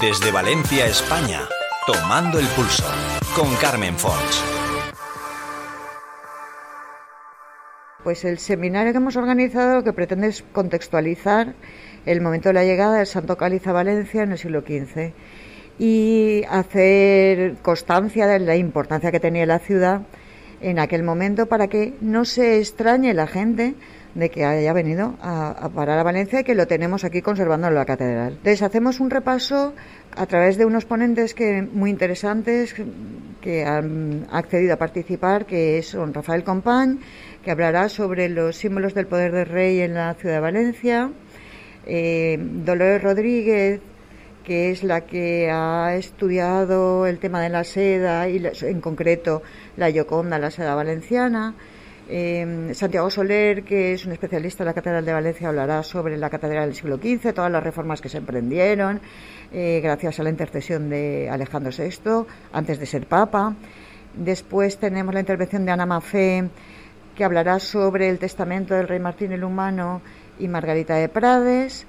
Desde Valencia, España, tomando el pulso con Carmen Fons. Pues el seminario que hemos organizado que pretende es contextualizar el momento de la llegada del Santo Cáliz a Valencia en el siglo XV y hacer constancia de la importancia que tenía la ciudad en aquel momento para que no se extrañe la gente de que haya venido a, parar a Valencia y que lo tenemos aquí conservando en la catedral. Entonces hacemos un repaso a través de unos ponentes que muy interesantes que han accedido a participar, que son Rafael Compañ, que hablará sobre los símbolos del poder del rey en la ciudad de Valencia, eh, Dolores Rodríguez, que es la que ha estudiado el tema de la seda y en concreto la Yoconda, la seda valenciana. Eh, Santiago Soler, que es un especialista en la Catedral de Valencia, hablará sobre la Catedral del siglo XV, todas las reformas que se emprendieron, eh, gracias a la intercesión de Alejandro VI, antes de ser Papa. Después tenemos la intervención de Ana Mafé, que hablará sobre el testamento del rey Martín el Humano y Margarita de Prades.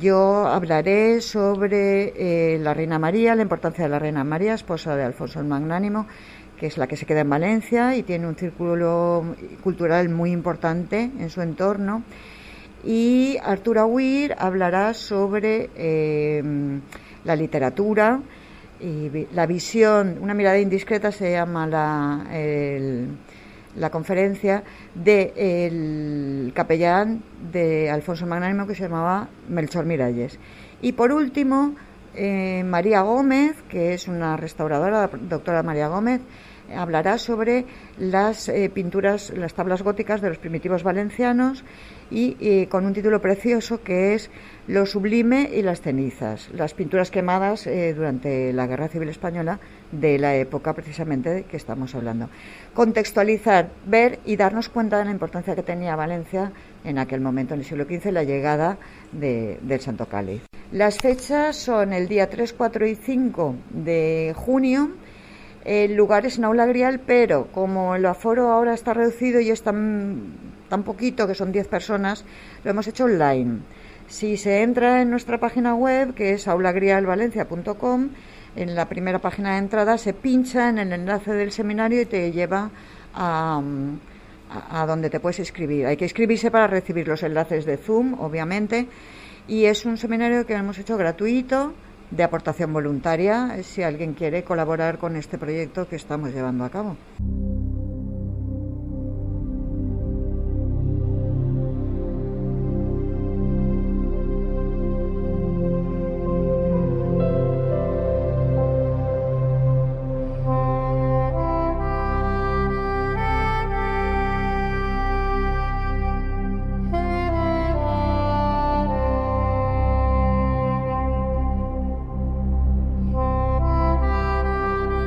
Yo hablaré sobre eh, la Reina María, la importancia de la Reina María, esposa de Alfonso el Magnánimo, que es la que se queda en Valencia y tiene un círculo cultural muy importante en su entorno. Y Arturo Aguirre hablará sobre eh, la literatura y la visión, una mirada indiscreta se llama la, la conferencia del capellán de Alfonso Magnánimo que se llamaba Melchor Miralles. Y por último, eh, María Gómez, que es una restauradora, la doctora María Gómez, hablará sobre las eh, pinturas, las tablas góticas de los primitivos valencianos y eh, con un título precioso que es Lo sublime y las cenizas, las pinturas quemadas durante la Guerra Civil Española de la época precisamente que estamos hablando. Contextualizar, ver y darnos cuenta de la importancia que tenía Valencia en aquel momento, en el siglo XV, la llegada del Santo Cáliz. Las fechas son el día 3, 4 y 5 de junio el lugar es en aula grial, pero como el aforo ahora está reducido y es tan, tan poquito, que son 10 personas, lo hemos hecho online. Si se entra en nuestra página web, que es aulagrialvalencia.com, en la primera página de entrada se pincha en el enlace del seminario y te lleva a, a, a, donde te puedes inscribir. Hay que inscribirse para recibir los enlaces de Zoom, obviamente, y es un seminario que hemos hecho gratuito de aportación voluntaria si alguien quiere colaborar con este proyecto que estamos llevando a cabo.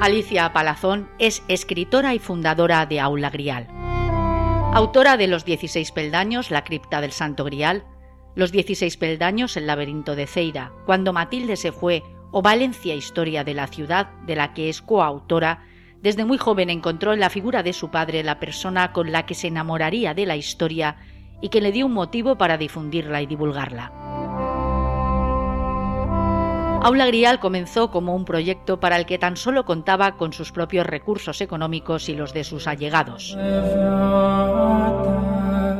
Alicia Palazón es escritora y fundadora de Aula Grial. Autora de Los 16 peldaños, La cripta del Santo Grial, Los 16 peldaños, El laberinto de Ceira, Cuando Matilde se fue o Valencia, historia de la ciudad, de la que es coautora, desde muy joven encontró en la figura de su padre la persona con la que se enamoraría de la historia y que le dio un motivo para difundirla y divulgarla. Aula Grial comenzó como un proyecto para el que tan solo contaba con sus propios recursos económicos y los de sus allegados.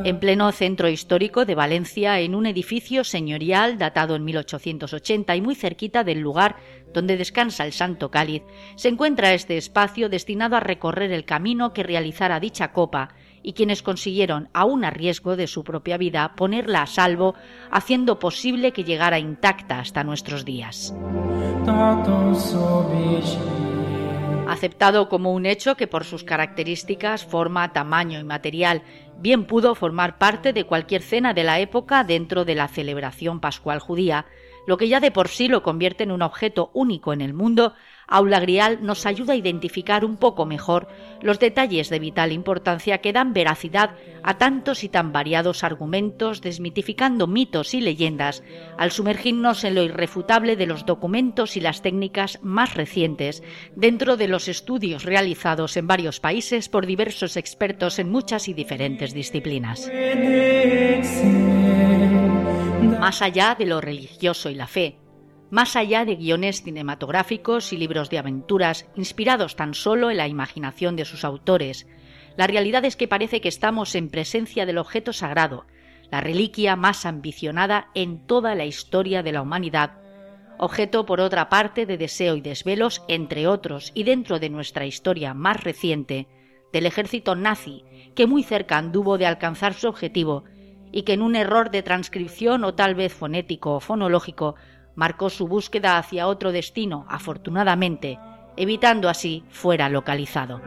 En pleno centro histórico de Valencia, en un edificio señorial datado en 1880 y muy cerquita del lugar donde descansa el Santo Cáliz, se encuentra este espacio destinado a recorrer el camino que realizara dicha copa y quienes consiguieron, aun a riesgo de su propia vida, ponerla a salvo, haciendo posible que llegara intacta hasta nuestros días. Aceptado como un hecho que por sus características, forma, tamaño y material bien pudo formar parte de cualquier cena de la época dentro de la celebración pascual judía, lo que ya de por sí lo convierte en un objeto único en el mundo, Aula Grial nos ayuda a identificar un poco mejor los detalles de vital importancia que dan veracidad a tantos y tan variados argumentos, desmitificando mitos y leyendas, al sumergirnos en lo irrefutable de los documentos y las técnicas más recientes dentro de los estudios realizados en varios países por diversos expertos en muchas y diferentes disciplinas. Más allá de lo religioso y la fe, más allá de guiones cinematográficos y libros de aventuras inspirados tan solo en la imaginación de sus autores. La realidad es que parece que estamos en presencia del objeto sagrado, la reliquia más ambicionada en toda la historia de la humanidad, objeto por otra parte de deseo y desvelos, entre otros, y dentro de nuestra historia más reciente, del ejército nazi, que muy cerca anduvo de alcanzar su objetivo y que en un error de transcripción o tal vez fonético o fonológico marcó su búsqueda hacia otro destino, afortunadamente, evitando así fuera localizado.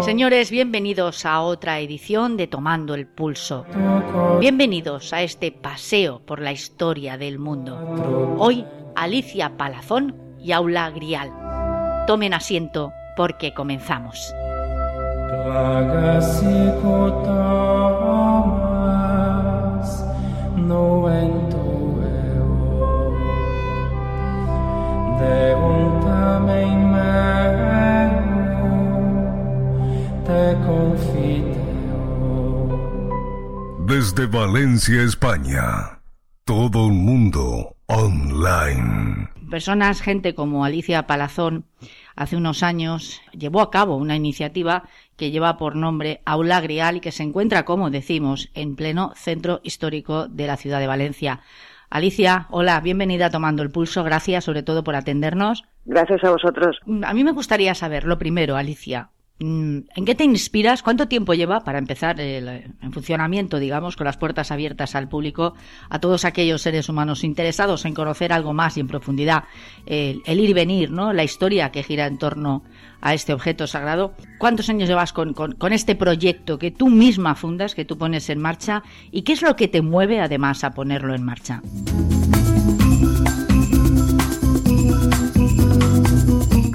Señores, bienvenidos a otra edición de Tomando el Pulso. Bienvenidos a este paseo por la historia del mundo. Hoy, Alicia Palazón y Aula Grial. Tomen asiento porque comenzamos. Desde Valencia, España, todo el mundo online. Personas, gente como Alicia Palazón, hace unos años llevó a cabo una iniciativa que lleva por nombre Aula Grial y que se encuentra, como decimos, en pleno centro histórico de la ciudad de Valencia. Alicia, hola, bienvenida a Tomando el Pulso. Gracias sobre todo por atendernos. Gracias a vosotros. A mí me gustaría saber, lo primero, Alicia, ¿En qué te inspiras? ¿Cuánto tiempo lleva para empezar el, en funcionamiento, digamos, con las puertas abiertas al público, a todos aquellos seres humanos interesados en conocer algo más y en profundidad el, ir y venir, ¿no? La historia que gira en torno a este objeto sagrado. ¿Cuántos años llevas con, con este proyecto que tú misma fundas, que tú pones en marcha? ¿Y qué es lo que te mueve además a ponerlo en marcha?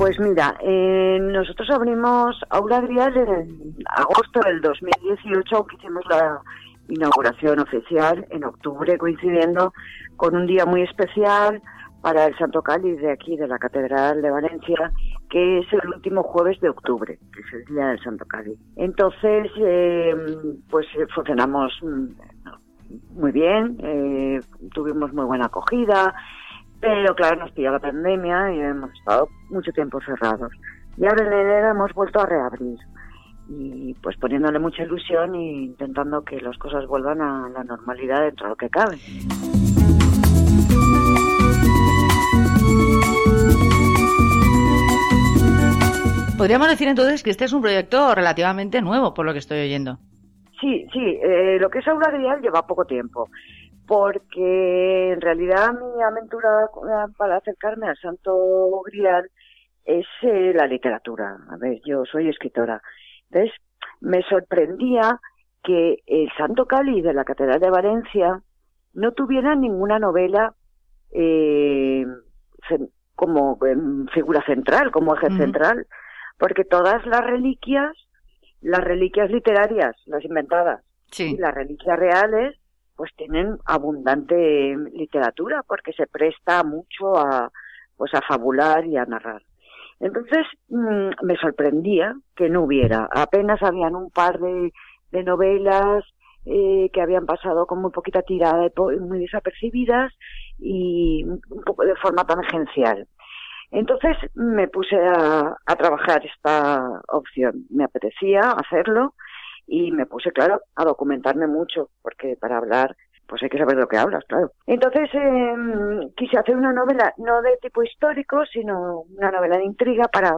Pues mira, eh, nosotros abrimos Aula Grial en agosto del 2018, aunque hicimos la inauguración oficial en octubre, coincidiendo con un día muy especial para el Santo Cáliz de aquí, de la Catedral de Valencia, que es el último jueves de octubre, que es el día del Santo Cáliz. Entonces, eh, pues eh, funcionamos mm, muy bien, tuvimos muy buena acogida, pero claro, nos pilló la pandemia y hemos estado mucho tiempo cerrados. Y ahora en enero hemos vuelto a reabrir. Y pues poniéndole mucha ilusión e intentando que las cosas vuelvan a la normalidad dentro de lo que cabe. Podríamos decir entonces que este es un proyecto relativamente nuevo, por lo que estoy oyendo. Sí, sí, eh, lo que es Aula lleva poco tiempo porque en realidad mi aventura para acercarme al Santo Grial es eh, la literatura. A ver, yo soy escritora. Entonces, me sorprendía que el Santo Cali de la Catedral de Valencia no tuviera ninguna novela eh, como figura central, como eje central, porque todas las reliquias, las reliquias literarias, las inventadas, y las reliquias reales, pues tienen abundante literatura porque se presta mucho a pues a fabular y a narrar. Entonces mm, me sorprendía que no hubiera, apenas habían un par de, de novelas eh, que habían pasado con muy poquita tirada y muy desapercibidas y un poco de forma tangencial. Entonces me puse a, a trabajar esta opción. Me apetecía hacerlo y me puse, claro, a documentarme mucho, porque para hablar pues hay que saber de lo que hablas, claro. Entonces em, quise hacer una novela no de tipo histórico, sino una novela de intriga para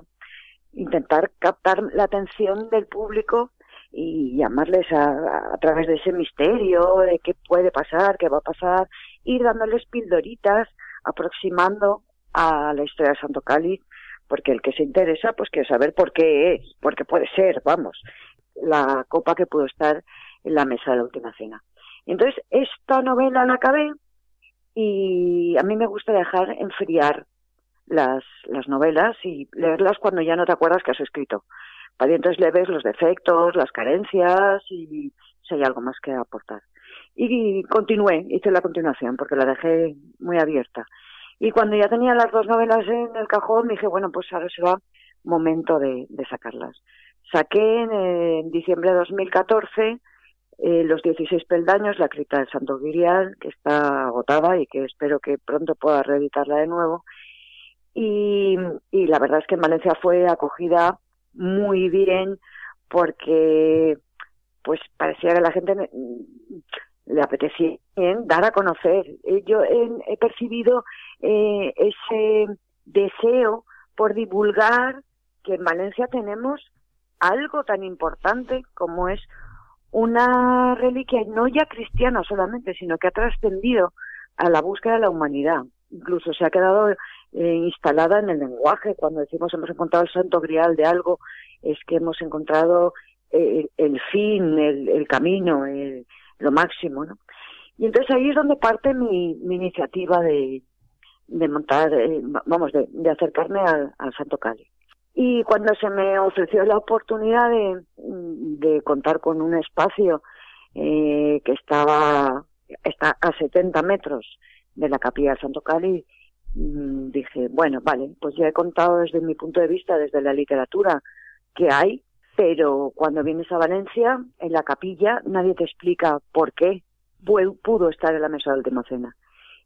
intentar captar la atención del público y llamarles a, a, través de ese misterio de qué puede pasar, qué va a pasar, ir dándoles pildoritas, aproximando a la historia de Santo Cáliz, porque el que se interesa, pues quiere saber por qué es, porque puede ser, vamos la copa que pudo estar en la mesa de la última cena. Entonces, esta novela la acabé y a mí me gusta dejar enfriar las, las novelas y leerlas cuando ya no te acuerdas que has escrito. Para entonces le ves los defectos, las carencias y si hay algo más que aportar. Y continué, hice la continuación porque la dejé muy abierta. Y cuando ya tenía las dos novelas en el cajón, dije, bueno, pues ahora será momento de, de sacarlas. Saqué en, diciembre de 2014 eh, Los 16 peldaños, la cripta del Santo Grial, que está agotada y que espero que pronto pueda reeditarla de nuevo. Y, y la verdad es que en Valencia fue acogida muy bien porque pues parecía que la gente le apetecía dar a conocer. Eh, yo he, percibido eh, ese deseo por divulgar que en Valencia tenemos algo tan importante como es una reliquia no ya cristiana solamente, sino que ha trascendido a la búsqueda de la humanidad. Incluso se ha quedado eh, instalada en el lenguaje. Cuando decimos hemos encontrado el santo grial de algo, es que hemos encontrado eh, el fin, el, camino, lo máximo, ¿no? Y entonces ahí es donde parte mi, iniciativa de, de montar, eh, vamos, de, acercarme al, Santo Cali. Y cuando se me ofreció la oportunidad de, contar con un espacio eh, que estaba a 70 metros de la capilla del Santo Cali, mm, dije, bueno, vale, pues ya he contado desde mi punto de vista, desde la literatura, que hay, pero cuando vienes a Valencia, en la capilla, nadie te explica por qué pudo estar en la mesa de última cena.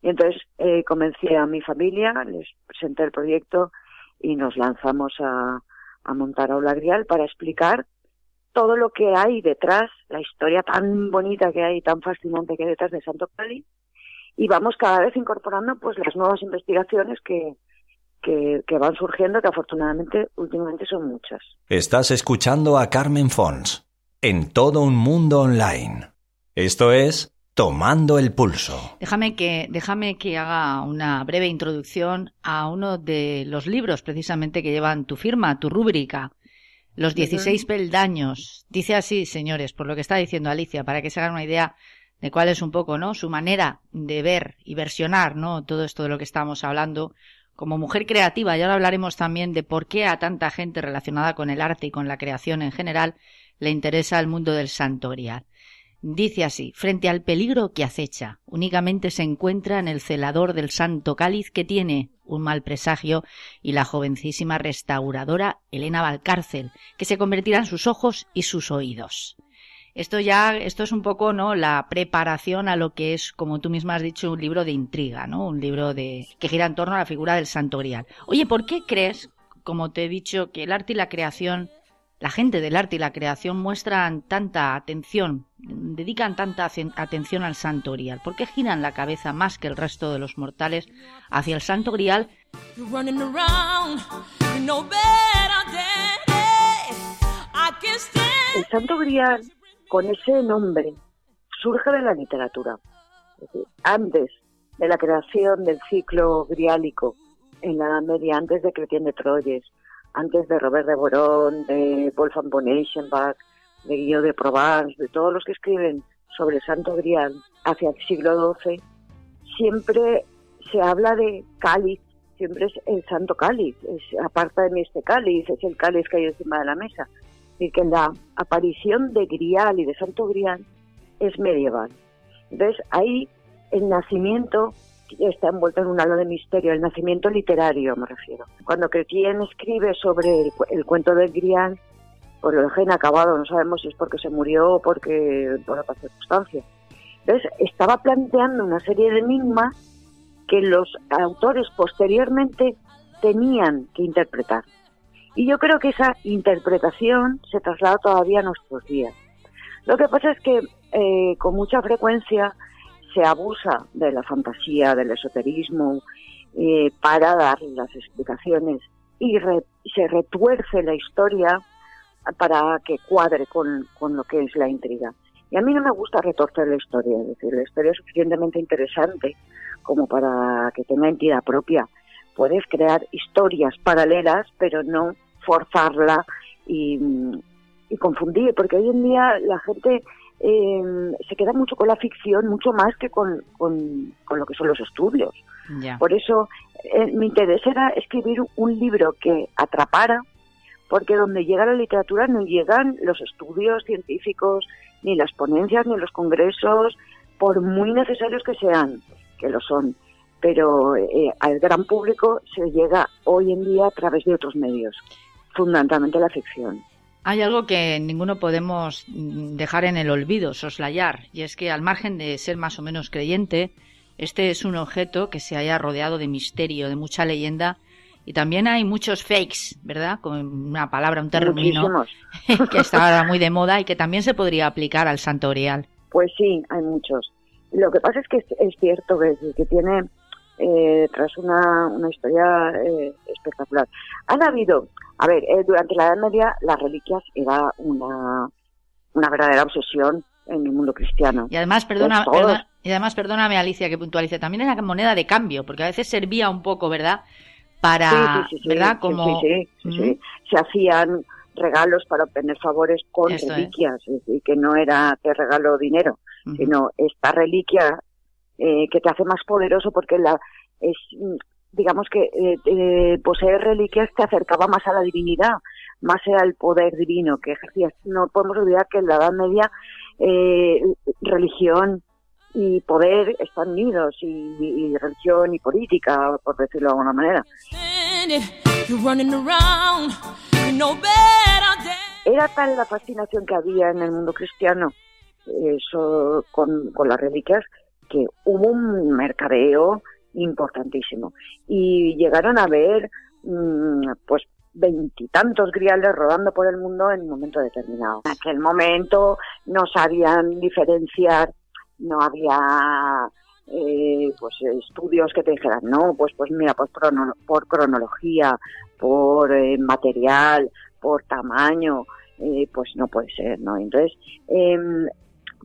Y entonces eh, convencí a mi familia, les presenté el proyecto y nos lanzamos a, a montar Aula Grial para explicar todo lo que hay detrás, la historia tan bonita que hay, tan fascinante que hay detrás de Santo Cali, y vamos cada vez incorporando pues las nuevas investigaciones que, que, van surgiendo, que afortunadamente últimamente son muchas. Estás escuchando a Carmen Fons en todo un mundo online. Esto es Tomando el pulso. Déjame que, déjame que haga una breve introducción a uno de los libros precisamente que llevan tu firma, tu rúbrica. Los 16 peldaños. Dice así, señores, por lo que está diciendo Alicia, para que se hagan una idea de cuál es un poco, ¿no? Su manera de ver y versionar, ¿no? Todo esto de lo que estamos hablando como mujer creativa, y ahora hablaremos también de por qué a tanta gente relacionada con el arte y con la creación en general le interesa el mundo del santo grial. Dice así, frente al peligro que acecha, únicamente se encuentra en el celador del santo cáliz que tiene un mal presagio y la jovencísima restauradora Elena Valcárcel, que se convertirá en sus ojos y sus oídos. Esto ya, esto es un poco, ¿no? La preparación a lo que es, como tú misma has dicho, un libro de intriga, ¿no? Un libro de, que gira en torno a la figura del santo grial. Oye, ¿por qué crees, como te he dicho, que el arte y la creación, la gente del arte y la creación muestran tanta atención, dedican tanta atención al santo grial? ¿Por qué giran la cabeza más que el resto de los mortales hacia el santo grial? El santo grial con ese nombre surge de la literatura. antes de la creación del ciclo griálico en la Media, antes de Cretien de Troyes, antes de Robert de Borón, de Wolfgang von Eschenbach, de Guillaume de Provence, de todos los que escriben sobre Santo Grial hacia el siglo XII, siempre se habla de cáliz, siempre es el Santo Cáliz, es, aparta de mí este cáliz, es el cáliz que hay encima de la mesa y que la aparición de Grial y de Santo Grial es medieval. Entonces ahí el nacimiento está envuelto en un halo de misterio, el nacimiento literario me refiero. Cuando Cretien escribe sobre el, cuento del Grial, pues lo deja inacabado, no sabemos si es porque se murió o porque por otra circunstancia. Entonces estaba planteando una serie de enigmas que los autores posteriormente tenían que interpretar. Y yo creo que esa interpretación se traslada todavía a nuestros días. Lo que pasa es que eh, con mucha frecuencia se abusa de la fantasía, del esoterismo, eh, para dar las explicaciones y se retuerce la historia para que cuadre con, con, lo que es la intriga. Y a mí no me gusta retorcer la historia, es decir, la historia es suficientemente interesante como para que tenga entidad propia. Puedes crear historias paralelas, pero no forzarla y, confundir, porque hoy en día la gente em, se queda mucho con la ficción, mucho más que con, con, lo que son los estudios. Por eso eh, mi interés era escribir un libro que atrapara, porque donde llega la literatura no llegan los estudios científicos, ni las ponencias, ni los congresos, por muy necesarios que sean, que lo son. Pero eh, al gran público se llega hoy en día a través de otros medios fundamentalmente la ficción. Hay algo que ninguno podemos mm, dejar en el olvido, soslayar, y es que al margen de ser más o menos creyente, este es un objeto que se haya rodeado de misterio, de mucha leyenda, y también hay muchos fakes, ¿verdad? Con una palabra, un término que está ahora muy de moda y que también se podría aplicar al Santo Grial. Pues sí, hay muchos. Lo que pasa es que es, cierto que, que tiene eh, tras una, una historia eh, espectacular. Han habido, a ver, eh, durante la Edad Media las reliquias era una, una verdadera obsesión en el mundo cristiano. Y además, perdona, y además, perdóname Alicia que puntualice, también era moneda de cambio, porque a veces servía un poco, ¿verdad? Para, ¿verdad? Como... Sí, sí, Se hacían regalos para obtener favores con reliquias, y que no era te regalo dinero, sino esta reliquia eh, que te hace más poderoso porque la es digamos que eh, eh, poseer reliquias te acercaba más a la divinidad, más al poder divino que ejercías. No podemos olvidar que en la Edad Media eh, religión y poder están unidos, y, religión y política, por decirlo de alguna manera. Era tal la fascinación que había en el mundo cristiano eso, con, con las reliquias que hubo un mercadeo importantísimo. Y llegaron a ver, mm, pues, veintitantos griales rodando por el mundo en un momento determinado. En aquel momento no sabían diferenciar, no había eh, pues estudios que te dijeran, no, pues pues mira, pues por cronología, por eh, material, por tamaño, eh, pues no puede ser, ¿no? Entonces, em,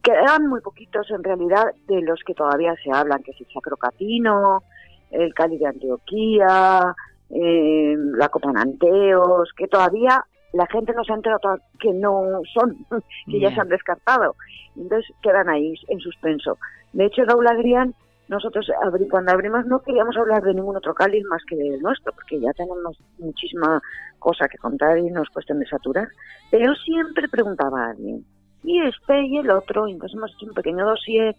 quedan muy poquitos en realidad de los que todavía se hablan, que es el Sacrocatino, el Cali de Antioquía, eh, la Copa Nanteos, que todavía la gente no se ha enterado que no son, que ya se han descartado. Entonces quedan ahí en suspenso. De hecho, Raúl Adrián, nosotros cuando abrimos no queríamos hablar de ningún otro cáliz más que del nuestro, porque ya tenemos muchísima cosa que contar y nos cuestión de saturar. Pero siempre preguntaba a alguien, y este y el otro. Entonces hemos hecho un pequeño dossier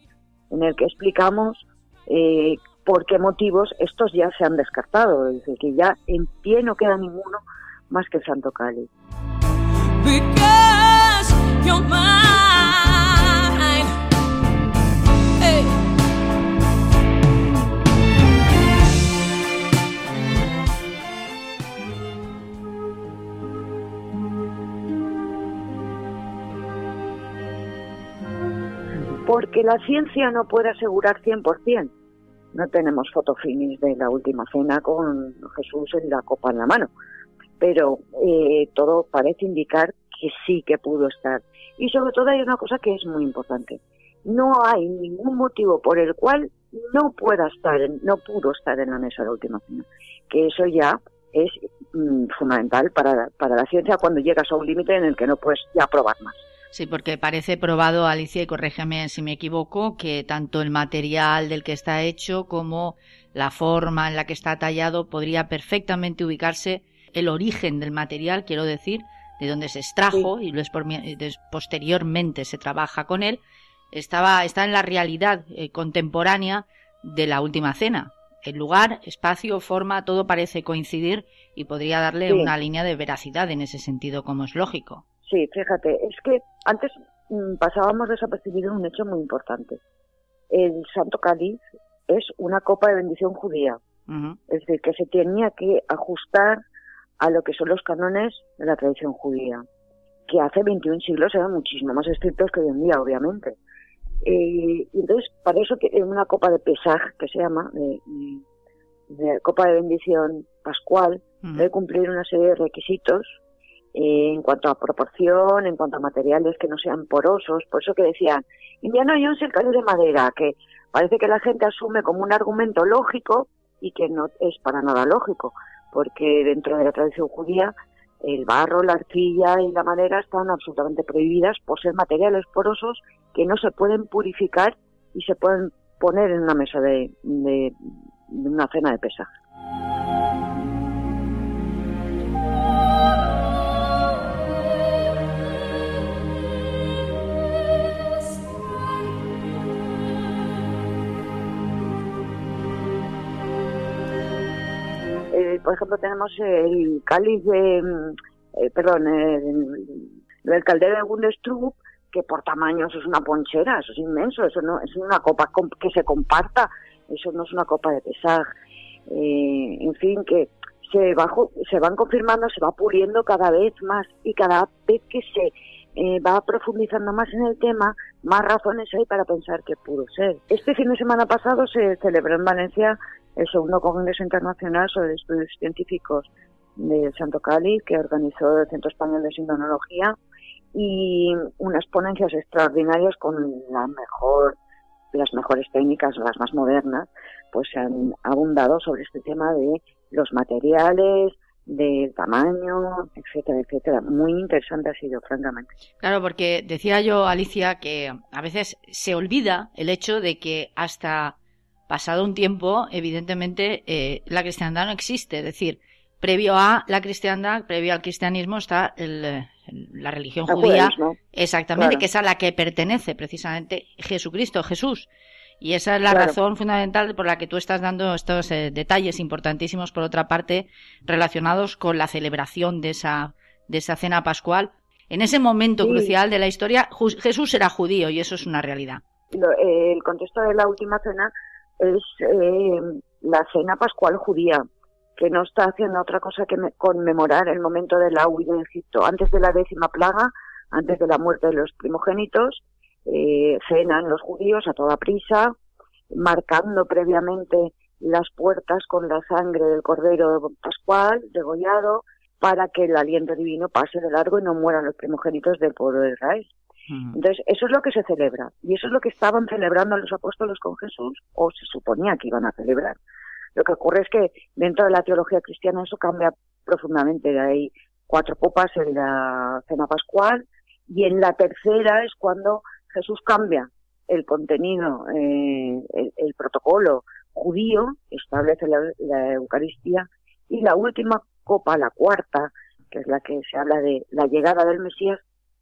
en el que explicamos eh, por qué motivos estos ya se han descartado, es decir, que ya en pie no queda ninguno más que el Santo Cali. Porque la ciencia no puede asegurar 100%. No tenemos fotofinis de la última cena con Jesús en la copa en la mano, pero eh, todo parece indicar que sí que pudo estar. Y sobre todo hay una cosa que es muy importante. No hay ningún motivo por el cual no pueda estar, no pudo estar en la mesa la última cena. Que eso ya es mm, fundamental para, para la ciencia cuando llegas a un límite en el que no puedes ya probar más. Sí, porque parece probado, Alicia, y corrígeme si me equivoco, que tanto el material del que está hecho como la forma en la que está tallado podría perfectamente ubicarse el origen del material, quiero decir, de donde se extrajo y posteriormente se trabaja con él, estaba, está en la realidad eh, contemporánea de la última cena. El lugar, espacio, forma, todo parece coincidir y podría darle una línea de veracidad en ese sentido, como es lógico. Sí, fíjate, es que antes mm, pasábamos desapercibido un hecho muy importante. El Santo Cáliz es una copa de bendición judía. Es decir, que se tenía que ajustar a lo que son los cánones de la tradición judía, que hace 21 siglos eran muchísimo más estrictos que hoy en día, obviamente. Eh, y entonces, para eso que una copa de Pesaj, que se llama, de, copa de bendición pascual, debe cumplir una serie de requisitos eh, en cuanto a proporción, en cuanto a materiales que no sean porosos, por eso que decían, Indiana Jones el cáliz de madera, que parece que la gente asume como un argumento lógico y que no es para nada lógico, porque dentro de la tradición judía el barro, la arcilla y la madera están absolutamente prohibidas por ser materiales porosos que no se pueden purificar y se pueden poner en una mesa de, de, de una cena de pesaje. Por ejemplo, tenemos el cáliz de, eh, perdón, el, el caldero de Gundestrup, que por tamaño eso es una ponchera, eso es inmenso, eso no es una copa que se comparta, eso no es una copa de pesar. Eh, en fin, que se, va, se van confirmando, se va puliendo cada vez más y cada vez que se eh, va profundizando más en el tema, más razones hay para pensar que pudo ser. Este fin de semana pasado se celebró en Valencia el segundo Congreso Internacional sobre Estudios Científicos de Santo Cali, que organizó el Centro Español de Sindonología, y unas ponencias extraordinarias con la mejor, las mejores técnicas, las más modernas, pues se han abundado sobre este tema de los materiales, del tamaño, etcétera, etcétera. Muy interesante ha sido, francamente. Claro, porque decía yo, Alicia, que a veces se olvida el hecho de que hasta pasado un tiempo, evidentemente, eh, la cristiandad no existe. Es decir, previo a la cristiandad, previo al cristianismo, está el, la religión judía, exactamente, que es a la que pertenece precisamente Jesucristo, Jesús. Y esa es la razón fundamental por la que tú estás dando estos eh, detalles importantísimos, por otra parte, relacionados con la celebración de esa, de esa cena pascual. En ese momento crucial de la historia, Jesús era judío y eso es una realidad. el contexto de la última cena es eh, la cena pascual judía, que no está haciendo otra cosa que conmemorar el momento de la huida de Egipto, antes de la décima plaga, antes de la muerte de los primogénitos, eh, cenan los judíos a toda prisa, marcando previamente las puertas con la sangre del cordero pascual degollado para que el aliento divino pase de largo y no mueran los primogénitos del pueblo de Israel. Entonces, eso es lo que se celebra. Y eso es lo que estaban celebrando los apóstoles con Jesús, o se suponía que iban a celebrar. Lo que ocurre es que dentro de la teología cristiana eso cambia profundamente. Hay cuatro copas en la cena pascual y en la tercera es cuando Jesús cambia el contenido, eh, el, protocolo judío, establece la, Eucaristía, y la última copa, la cuarta, que es la que se habla de la llegada del Mesías,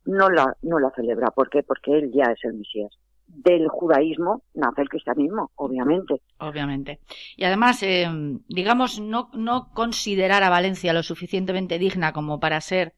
no la, no la celebra. ¿Por qué? Porque él ya es el Mesías. Del judaísmo nace el cristianismo, obviamente. Obviamente. Y además, eh, digamos, no, no considerar a Valencia lo suficientemente digna como para ser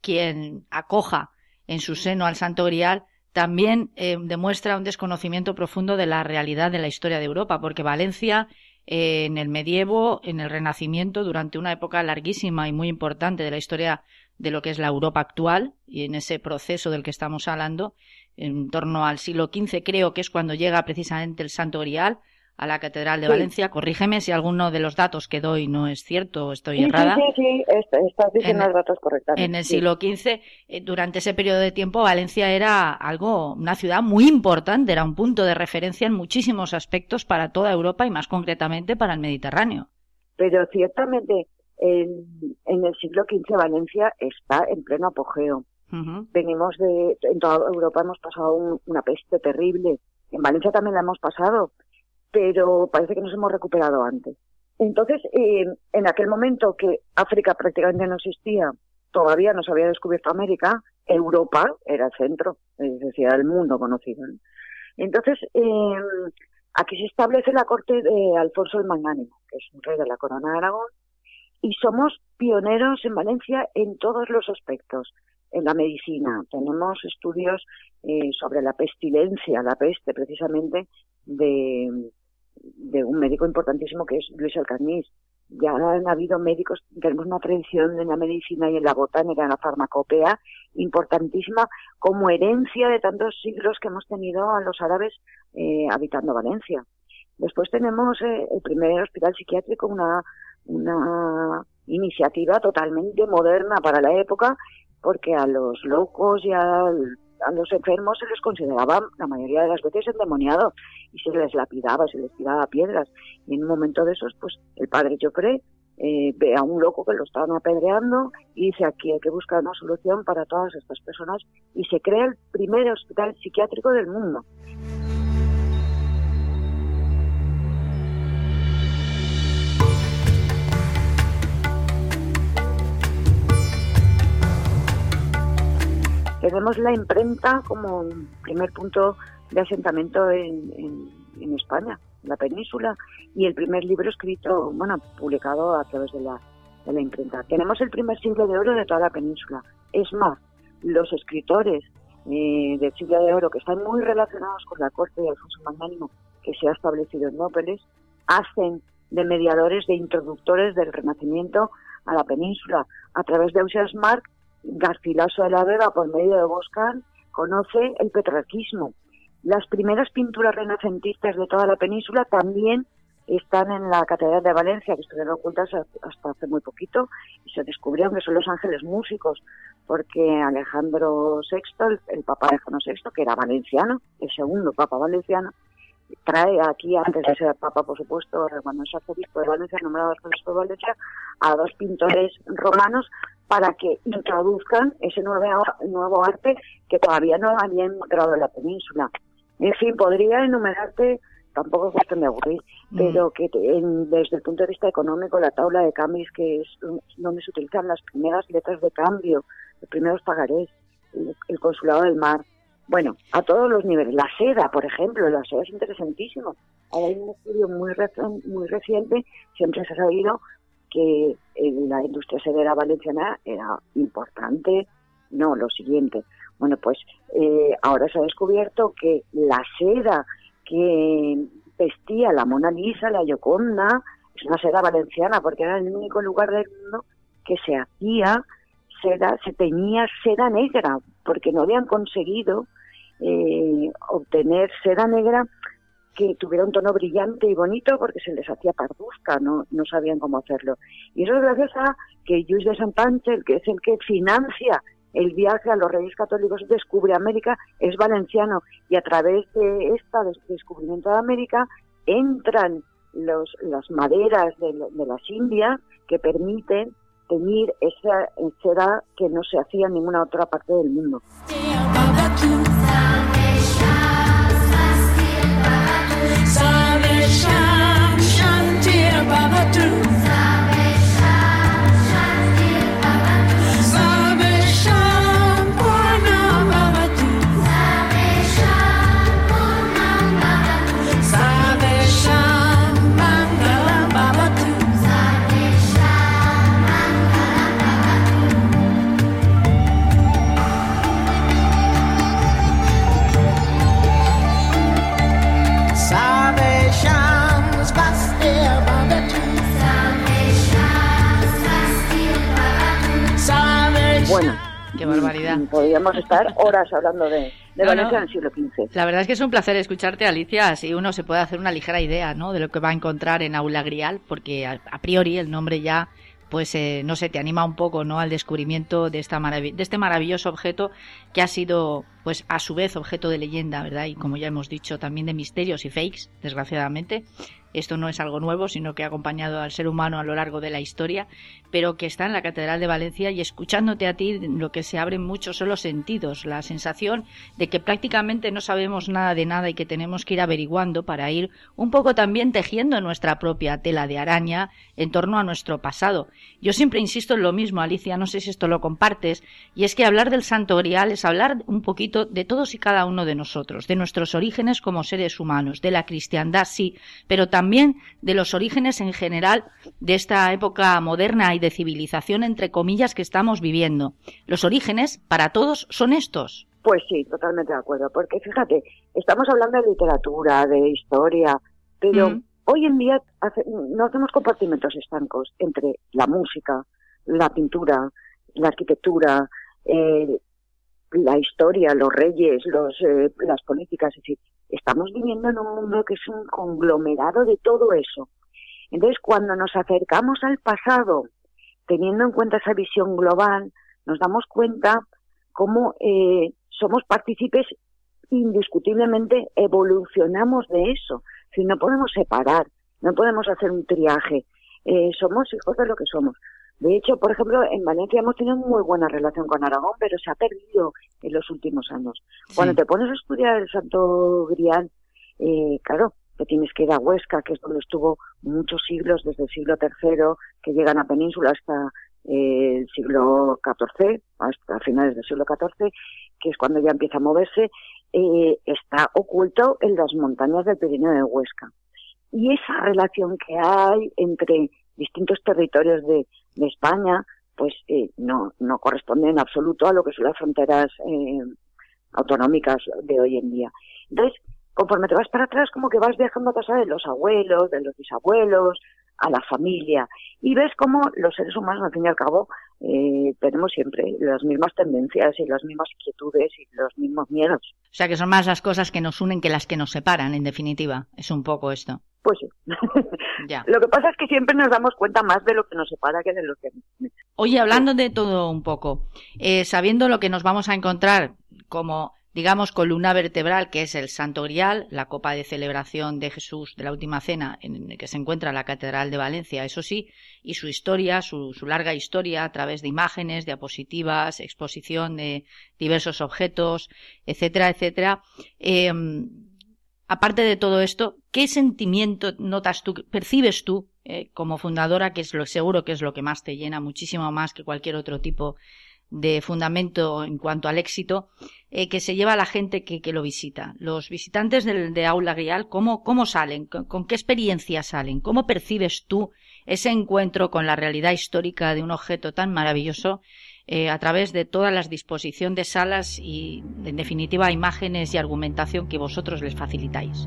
quien acoja en su seno al Santo Grial, también eh, demuestra un desconocimiento profundo de la realidad de la historia de Europa, porque Valencia eh, en el medievo, en el Renacimiento, durante una época larguísima y muy importante de la historia de lo que es la Europa actual y en ese proceso del que estamos hablando, en torno al siglo XV creo que es cuando llega precisamente el Santo Grial, a la Catedral de Valencia. Corrígeme si alguno de los datos que doy no es cierto o estoy errada. Sí, sí, sí, estás diciendo los datos correctamente. En el siglo XV, eh, durante ese periodo de tiempo, Valencia era algo, una ciudad muy importante, era un punto de referencia en muchísimos aspectos para toda Europa y más concretamente para el Mediterráneo. Pero ciertamente en, el siglo XV Valencia está en pleno apogeo. Venimos de, en toda Europa hemos pasado una peste terrible. En Valencia también la hemos pasado pero parece que nos hemos recuperado antes. Entonces, eh, en aquel momento que África prácticamente no existía, todavía no se había descubierto América, Europa era el centro, es decir, el mundo conocido. Entonces, eh, aquí se establece la corte de Alfonso el Magnánimo, que es un rey de la corona de Aragón, y somos pioneros en Valencia en todos los aspectos. En la medicina tenemos estudios eh, sobre la pestilencia, la peste precisamente, de, un médico importantísimo que es Luis Alcarniz. Ya han habido médicos, tenemos una tradición en la medicina y en la botánica, en la farmacopea, importantísima como herencia de tantos siglos que hemos tenido a los árabes eh, habitando Valencia. Después tenemos eh, el primer hospital psiquiátrico, una, una iniciativa totalmente moderna para la época, porque a los locos y al a los enfermos se les consideraba la mayoría de las veces endemoniados y se les lapidaba, se les tiraba piedras. Y en un momento de esos, pues el padre Joffre eh, ve a un loco que lo estaban apedreando y dice aquí hay que buscar una solución para todas estas personas y se crea el primer hospital psiquiátrico del mundo. Tenemos la imprenta como primer punto de asentamiento en, España, en la península, y el primer libro escrito, bueno, publicado a través de la, de la imprenta. Tenemos el primer siglo de oro de toda la península. Es más, los escritores eh, del siglo de oro que están muy relacionados con la corte de Alfonso Magnánimo, que se ha establecido en Nópeles, hacen de mediadores, de introductores del Renacimiento a la península. A través de Ausias Marc, Garcilaso de la Vega, por medio de Boscan, conoce el petrarquismo. Las primeras pinturas renacentistas de toda la península también están en la Catedral de Valencia, que estuvieron ocultas hasta hace muy poquito, y se descubrieron que son los ángeles músicos, porque Alejandro VI, el, Papa Alejandro VI, que era valenciano, el segundo Papa valenciano, trae aquí, antes de ser Papa, por supuesto, cuando es arzobispo de Valencia, nombrado arzobispo de Valencia, a dos pintores romanos para que introduzcan ese nuevo, nuevo arte que todavía no había encontrado en la península. En fin, podría enumerarte tampoco es cuestión de aburrir, mm. pero que desde el punto de vista económico, la tabla de cambios, que es donde se utilizan las primeras letras de cambio, los primeros pagarés, el, consulado del mar, bueno, a todos los niveles. La seda, por ejemplo, la seda es interesantísimo. hay un estudio muy, muy reciente, siempre se ha sabido que la industria sedera valenciana era importante. No, lo siguiente. Bueno, pues eh, ahora se ha descubierto que la seda que vestía la Mona Lisa, la Gioconda, es una seda valenciana, porque era el único lugar del mundo que se hacía seda, se tenía seda negra, porque no habían conseguido eh, obtener seda negra que tuviera un tono brillante y bonito porque se les hacía parduzca, no, no sabían cómo hacerlo. Y eso es gracias a que Luis de Sant el que es el que financia el viaje a los reyes católicos descubre América, es valenciano y a través de este descubrimiento de América entran los, las maderas de, las Indias que permiten tener esa seda que no se hacía en ninguna otra parte del mundo. about I do. Barbaridad. Podríamos estar horas hablando de, Valencia en el siglo XV. La verdad es que es un placer escucharte, Alicia, así uno se puede hacer una ligera idea ¿no? de lo que va a encontrar en Aula Grial, porque a, priori el nombre ya pues eh, no sé, te anima un poco ¿no? al descubrimiento de, esta de este maravilloso objeto que ha sido, pues a su vez, objeto de leyenda, ¿verdad? Y como ya hemos dicho, también de misterios y fakes, desgraciadamente. Esto no es algo nuevo, sino que ha acompañado al ser humano a lo largo de la historia pero que está en la Catedral de Valencia y escuchándote a ti lo que se abren muchos son los sentidos, la sensación de que prácticamente no sabemos nada de nada y que tenemos que ir averiguando para ir un poco también tejiendo nuestra propia tela de araña en torno a nuestro pasado. Yo siempre insisto en lo mismo, Alicia, no sé si esto lo compartes, y es que hablar del Santo Grial es hablar un poquito de todos y cada uno de nosotros, de nuestros orígenes como seres humanos, de la cristiandad sí, pero también de los orígenes en general de esta época moderna de civilización, entre comillas, que estamos viviendo. Los orígenes, para todos, son estos. Pues sí, totalmente de acuerdo, porque fíjate, estamos hablando de literatura, de historia, pero mm. hoy en día no hacemos compartimentos estancos entre la música, la pintura, la arquitectura, eh, la historia, los reyes, los, eh, las políticas, es decir, estamos viviendo en un mundo que es un conglomerado de todo eso. Entonces, cuando nos acercamos al pasado teniendo en cuenta esa visión global, nos damos cuenta cómo eh, somos partícipes indiscutiblemente, evolucionamos de eso. Si no podemos separar, no podemos hacer un triaje, eh, somos hijos de lo que somos. De hecho, por ejemplo, en Valencia hemos tenido muy buena relación con Aragón, pero se ha perdido en los últimos años. Cuando te pones a estudiar el Santo Grial, eh, claro, que tienes que ir a Huesca, que es donde estuvo muchos siglos, desde el siglo III, que llegan a Península hasta eh, el siglo XIV, hasta finales del siglo XIV, que es cuando ya empieza a moverse, eh, está oculto en las montañas del Pirineo de Huesca. Y esa relación que hay entre distintos territorios de, España, pues eh, no, no corresponden en absoluto a lo que son las fronteras eh, autonómicas de hoy en día. Entonces, conforme te vas para atrás, como que vas viajando a casa de los abuelos, de los bisabuelos, a la familia, y ves cómo los seres humanos, al fin y al cabo, eh, tenemos siempre las mismas tendencias y las mismas inquietudes y los mismos miedos. O sea, que son más las cosas que nos unen que las que nos separan, en definitiva. Es un poco esto. Pues sí. ya. Lo que pasa es que siempre nos damos cuenta más de lo que nos separa que de lo que nos Oye, hablando de todo un poco, eh, sabiendo lo que nos vamos a encontrar como digamos, columna vertebral, que es el Santo Grial, la copa de celebración de Jesús de la Última Cena, en que se encuentra la Catedral de Valencia, eso sí, y su historia, su, larga historia a través de imágenes, diapositivas, exposición de diversos objetos, etcétera, etcétera. Em, aparte de todo esto, ¿qué sentimiento notas tú, percibes tú eh, como fundadora, que es lo seguro que es lo que más te llena, muchísimo más que cualquier otro tipo de fundamento en cuanto al éxito eh, que se lleva a la gente que, lo visita. Los visitantes de, Aula Grial, ¿cómo, cómo salen? ¿Con, qué experiencia salen? ¿Cómo percibes tú ese encuentro con la realidad histórica de un objeto tan maravilloso eh, a través de todas las disposición de salas y, en definitiva, imágenes y argumentación que vosotros les facilitáis?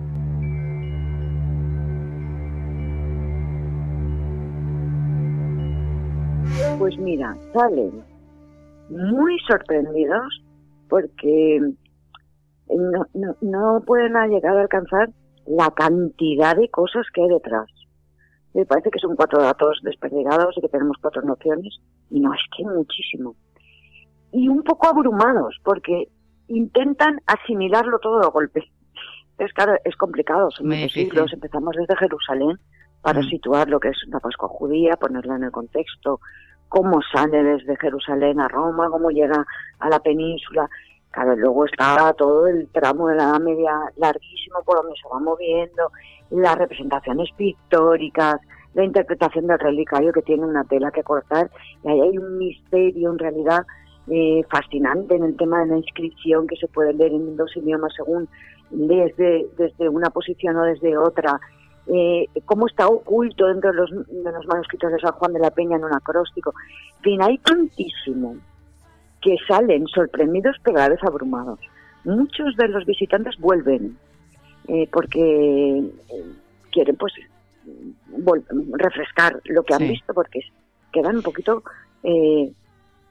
Pues mira, salen muy sorprendidos porque no, no, no pueden llegar a alcanzar la cantidad de cosas que hay detrás. Me parece que son cuatro datos desperdigados y que tenemos cuatro nociones, y no, es que muchísimo. Y un poco abrumados, porque intentan asimilarlo todo de golpe. Es claro, es complicado, son muchos siglos, empezamos desde Jerusalén para mm. situar lo que es la Pascua judía, ponerla en el contexto, cómo sale desde Jerusalén a Roma, cómo llega a la península. Claro, luego está todo el tramo de la Edad Media larguísimo por donde se va moviendo, las representaciones pictóricas, la interpretación del relicario que tiene una tela que cortar, y ahí hay un misterio en realidad eh, fascinante en el tema de la inscripción que se puede leer en dos idiomas según desde, desde una posición o desde otra, eh, cómo está oculto dentro de los, de los manuscritos de San Juan de la Peña en un acróstico. En fin, hay tantísimo que salen sorprendidos pero a la vez abrumados. Muchos de los visitantes vuelven eh, porque eh, quieren pues refrescar lo que han visto porque quedan un poquito eh,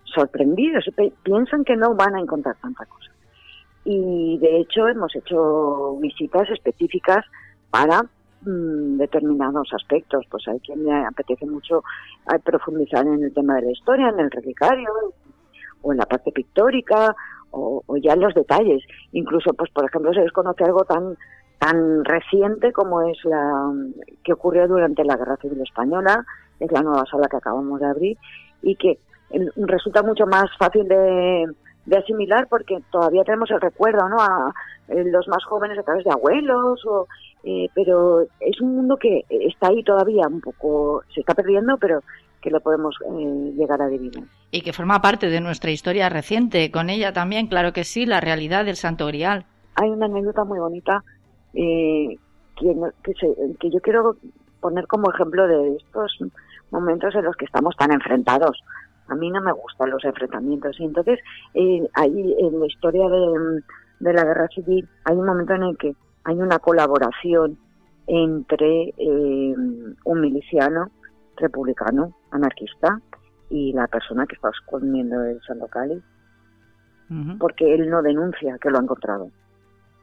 sorprendidos, piensan que no van a encontrar tanta cosa. Y de hecho hemos hecho visitas específicas para Mm, determinados aspectos. Pues hay quien le apetece mucho eh, profundizar en el tema de la historia, en el relicario, o en la parte pictórica, o, ya en los detalles. Incluso, pues por ejemplo, se desconoce algo tan tan reciente como es la que ocurrió durante la Guerra Civil Española, es la nueva sala que acabamos de abrir, y que resulta mucho más fácil de, de asimilar porque todavía tenemos el recuerdo, ¿no? A, eh, los más jóvenes a través de abuelos, o, eh, pero es un mundo que está ahí todavía un poco, se está perdiendo, pero que lo podemos eh, llegar a adivinar. Y que forma parte de nuestra historia reciente, con ella también, claro que sí, la realidad del Santo Grial. Hay una anécdota muy bonita que, que yo quiero poner como ejemplo de estos momentos en los que estamos tan enfrentados a mí no me gustan los enfrentamientos. Y entonces, eh, ahí en la historia de, la guerra civil, hay un momento en el que hay una colaboración entre eh, un miliciano republicano, anarquista, y la persona que está escondiendo el Sandocali, porque él no denuncia que lo ha encontrado.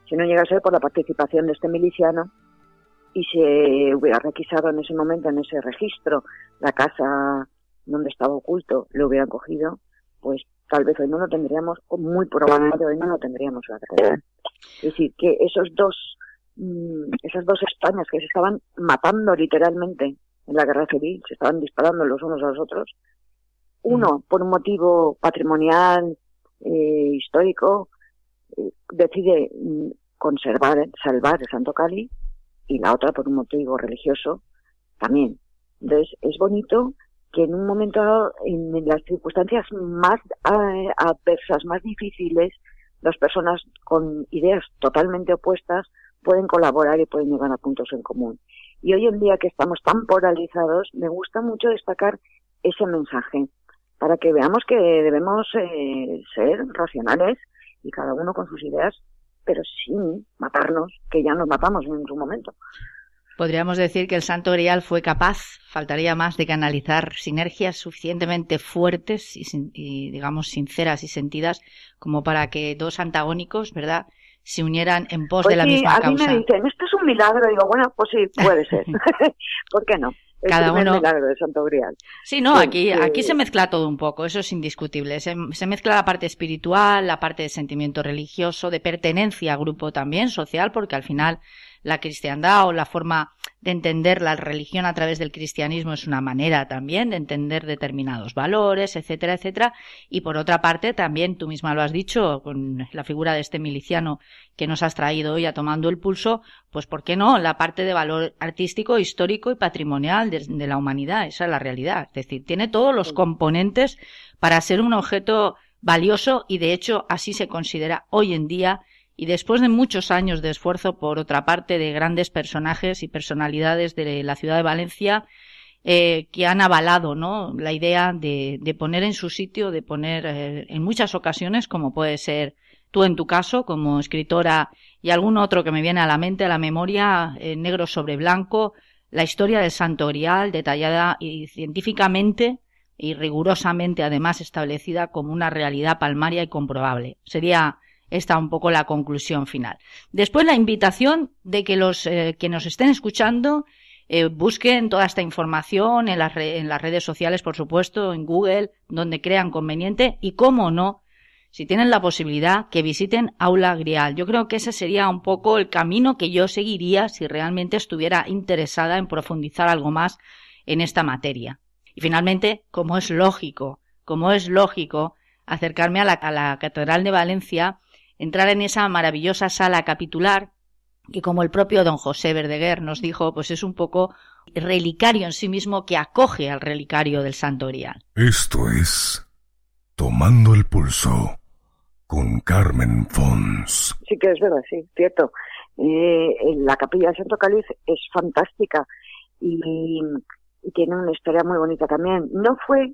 Si no llega a ser por la participación de este miliciano y se hubiera requisado en ese momento, en ese registro, la casa donde estaba oculto lo hubieran cogido, pues tal vez hoy no lo tendríamos, o muy probablemente hoy no lo tendríamos la Es decir, que esos dos, mm, esas dos Españas que se estaban matando literalmente en la guerra civil, se estaban disparando los unos a los otros, uno por un motivo patrimonial, eh, histórico, eh, decide mm, conservar, salvar el Santo Cali, y la otra por un motivo religioso también. Entonces es bonito que en un momento, en las circunstancias más eh, adversas, más difíciles, las personas con ideas totalmente opuestas pueden colaborar y pueden llegar a puntos en común. Y hoy en día que estamos tan polarizados, me gusta mucho destacar ese mensaje para que veamos que debemos eh, ser racionales y cada uno con sus ideas, pero sin matarnos, que ya nos matamos en su momento. Podríamos decir que el Santo Grial fue capaz, faltaría más, de canalizar sinergias suficientemente fuertes y, digamos, sinceras y sentidas como para que dos antagónicos, ¿verdad?, se unieran en pos pues de la misma causa. A mí me dicen, esto es un milagro. Digo, bueno, pues sí, puede ser. ¿Por qué no? El Cada uno. milagro de Santo Grial. Sí, no, aquí, aquí se mezcla todo un poco, eso es indiscutible. Se, se, mezcla la parte espiritual, la parte de sentimiento religioso, de pertenencia a grupo también, social, porque al final la cristiandad o la forma de entender la religión a través del cristianismo es una manera también de entender determinados valores, etcétera, etcétera. Y por otra parte, también tú misma lo has dicho con la figura de este miliciano que nos has traído hoy a tomando el pulso, pues ¿por qué no? La parte de valor artístico, histórico y patrimonial de, de la humanidad. Esa es la realidad. Es decir, tiene todos los componentes para ser un objeto valioso y de hecho así se considera hoy en día y después de muchos años de esfuerzo, por otra parte, de grandes personajes y personalidades de la ciudad de Valencia, eh, que han avalado ¿no? la idea de, poner en su sitio, de poner eh, en muchas ocasiones, como puede ser tú en tu caso, como escritora, y algún otro que me viene a la mente, a la memoria, eh, negro sobre blanco, la historia del Santo Grial, detallada y científicamente y rigurosamente además establecida como una realidad palmaria y comprobable. Sería está un poco la conclusión final. Después la invitación de que los eh, que nos estén escuchando eh, busquen toda esta información en las, redes sociales, por supuesto, en Google, donde crean conveniente y, cómo no, si tienen la posibilidad, que visiten Aula Grial. Yo creo que ese sería un poco el camino que yo seguiría si realmente estuviera interesada en profundizar algo más en esta materia. Y finalmente, como es lógico, como es lógico, acercarme a la Catedral de Valencia entrar en esa maravillosa sala capitular que como el propio don José Verdeguer nos dijo, pues es un poco relicario en sí mismo que acoge al relicario del Santo Grial. Esto es Tomando el Pulso con Carmen Fons. Sí que es verdad, sí, cierto. Eh, la capilla de Santo Cáliz es fantástica y, y, tiene una historia muy bonita también. No fue,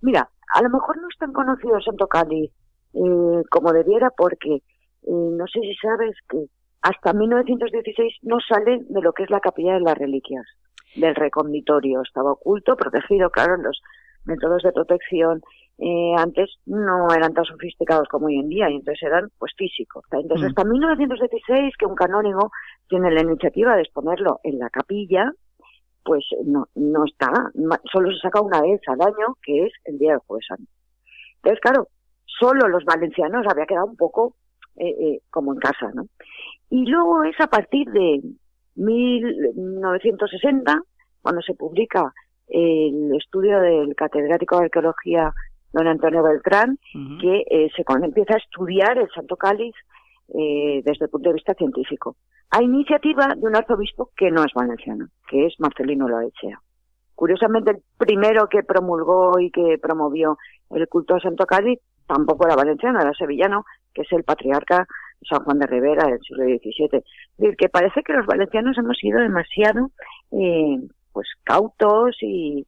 mira, a lo mejor no es tan conocido Santo Cáliz eh, como debiera, porque eh, no sé si sabes que hasta 1916 no sale de lo que es la capilla de las reliquias, del reconditorio. Estaba oculto, protegido, claro, los métodos de protección eh, antes no eran tan sofisticados como hoy en día, y entonces eran pues físicos. Entonces, mm. hasta 1916, que un canónigo tiene la iniciativa de exponerlo en la capilla, pues no, no está, solo se saca una vez al año, que es el día del Jueves Santo. Entonces, claro, solo los valencianos había quedado un poco eh, eh, como en casa, ¿no? Y luego es a partir de 1960, cuando se publica el estudio del catedrático de arqueología don Antonio Beltrán, que eh, se empieza a estudiar el Santo Cáliz eh, desde el punto de vista científico. A iniciativa de un arzobispo que no es valenciano, que es Marcelino Loechea. Curiosamente, el primero que promulgó y que promovió el culto a Santo Cáliz tampoco era valenciano, era sevillano, que es el patriarca San Juan de Rivera del siglo XVII. Es decir, que parece que los valencianos hemos sido demasiado eh, pues cautos y,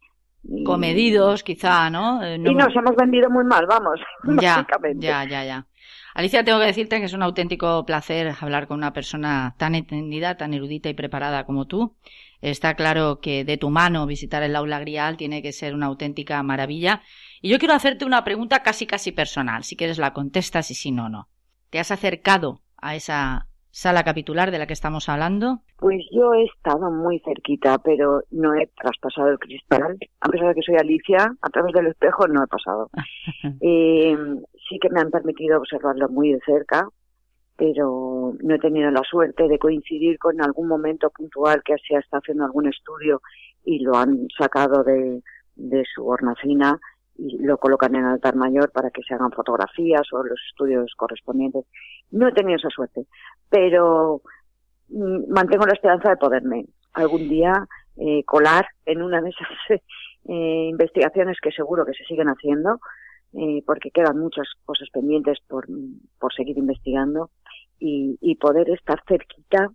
comedidos quizá, ¿no? Eh, ¿no? Y nos hemos vendido muy mal, vamos. Ya, ya, ya, ya. Alicia, tengo que decirte que es un auténtico placer hablar con una persona tan entendida, tan erudita y preparada como tú. Está claro que de tu mano visitar el aula grial tiene que ser una auténtica maravilla. Y yo quiero hacerte una pregunta casi casi personal. Si quieres la contestas y si no, no. ¿Te has acercado a esa sala capitular de la que estamos hablando? Pues yo he estado muy cerquita, pero no he traspasado el cristal. A pesar de que soy Alicia, a través del espejo no he pasado. eh, sí que me han permitido observarlo muy de cerca, pero no he tenido la suerte de coincidir con algún momento puntual que se está haciendo algún estudio y lo han sacado de, de su hornacina y lo colocan en el altar mayor para que se hagan fotografías o los estudios correspondientes. No he tenido esa suerte, pero mm, mantengo la esperanza de poderme algún día eh, colar en una de esas eh, investigaciones que seguro que se siguen haciendo, eh, porque quedan muchas cosas pendientes por, por seguir investigando y, y poder estar cerquita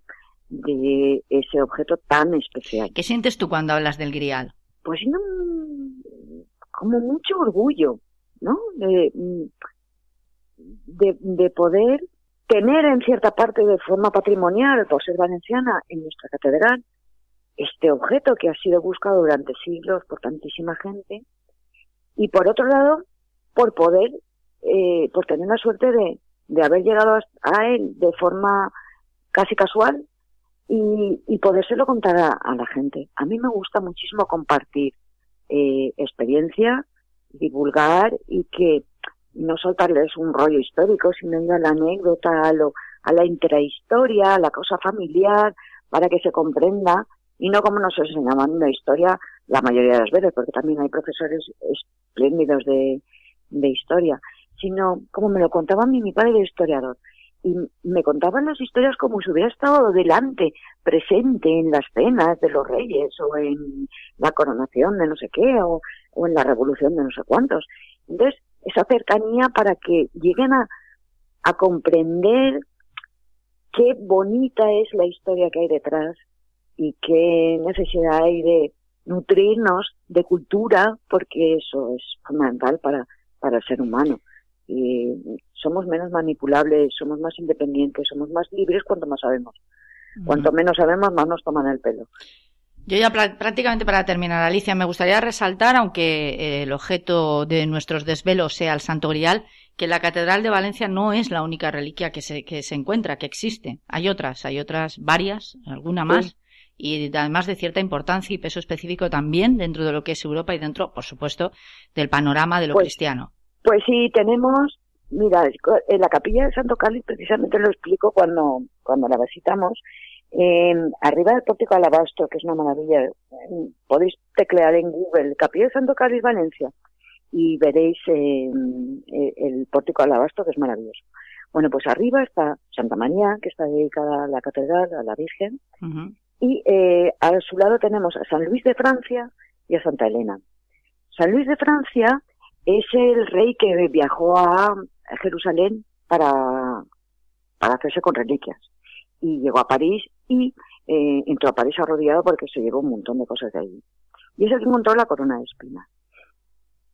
de ese objeto tan especial. ¿Qué sientes tú cuando hablas del grial? Pues no, como mucho orgullo, ¿no? De, de, poder tener en cierta parte de forma patrimonial, por ser valenciana, en nuestra catedral, este objeto que ha sido buscado durante siglos por tantísima gente, y por otro lado, por poder, eh, por tener la suerte de, de haber llegado a él de forma casi casual y, y podérselo contar a, la gente. A mí me gusta muchísimo compartir eh, experiencia, divulgar y que no soltarles un rollo histórico, sino ir a la anécdota, a, lo, a la intrahistoria, a la cosa familiar, para que se comprenda, y no como nos enseñaban una historia la mayoría de las veces, porque también hay profesores espléndidos de, historia, sino como me lo contaba mi, mi padre de historiador. Y me contaban las historias como si hubiera estado delante, presente en las cenas de los reyes, o en la coronación de no sé qué, o, o en la revolución de no sé cuántos. Entonces, esa cercanía para que lleguen a, a comprender qué bonita es la historia que hay detrás y qué necesidad hay de nutrirnos de cultura, porque eso es fundamental para, para el ser humano. Y somos menos manipulables, somos más independientes, somos más libres cuanto más sabemos. Cuanto menos sabemos, más nos toman el pelo. Yo ya prácticamente para terminar, Alicia, me gustaría resaltar, aunque eh, el objeto de nuestros desvelos sea el Santo Grial, que la Catedral de Valencia no es la única reliquia que se, que se encuentra, que existe. Hay otras, hay otras varias, alguna más, y además de cierta importancia y peso específico también dentro de lo que es Europa y dentro, por supuesto, del panorama de lo pues, cristiano. Pues sí, tenemos, mira, en la capilla de Santo Cáliz precisamente lo explico cuando, cuando la visitamos, eh, arriba del pórtico alabastro, que es una maravilla, podéis teclear en Google Capilla de Santo Carlos Valencia y veréis eh, el pórtico de alabastro, que es maravilloso. Bueno, pues arriba está Santa María, que está dedicada a la catedral, a la Virgen, y eh, a su lado tenemos a San Luis de Francia y a Santa Elena. San Luis de Francia es el rey que viajó a Jerusalén para, para hacerse con reliquias y llegó a París y eh, entró a París arrodillado porque se llevó un montón de cosas de allí. Y es el que encontró la corona de espinas.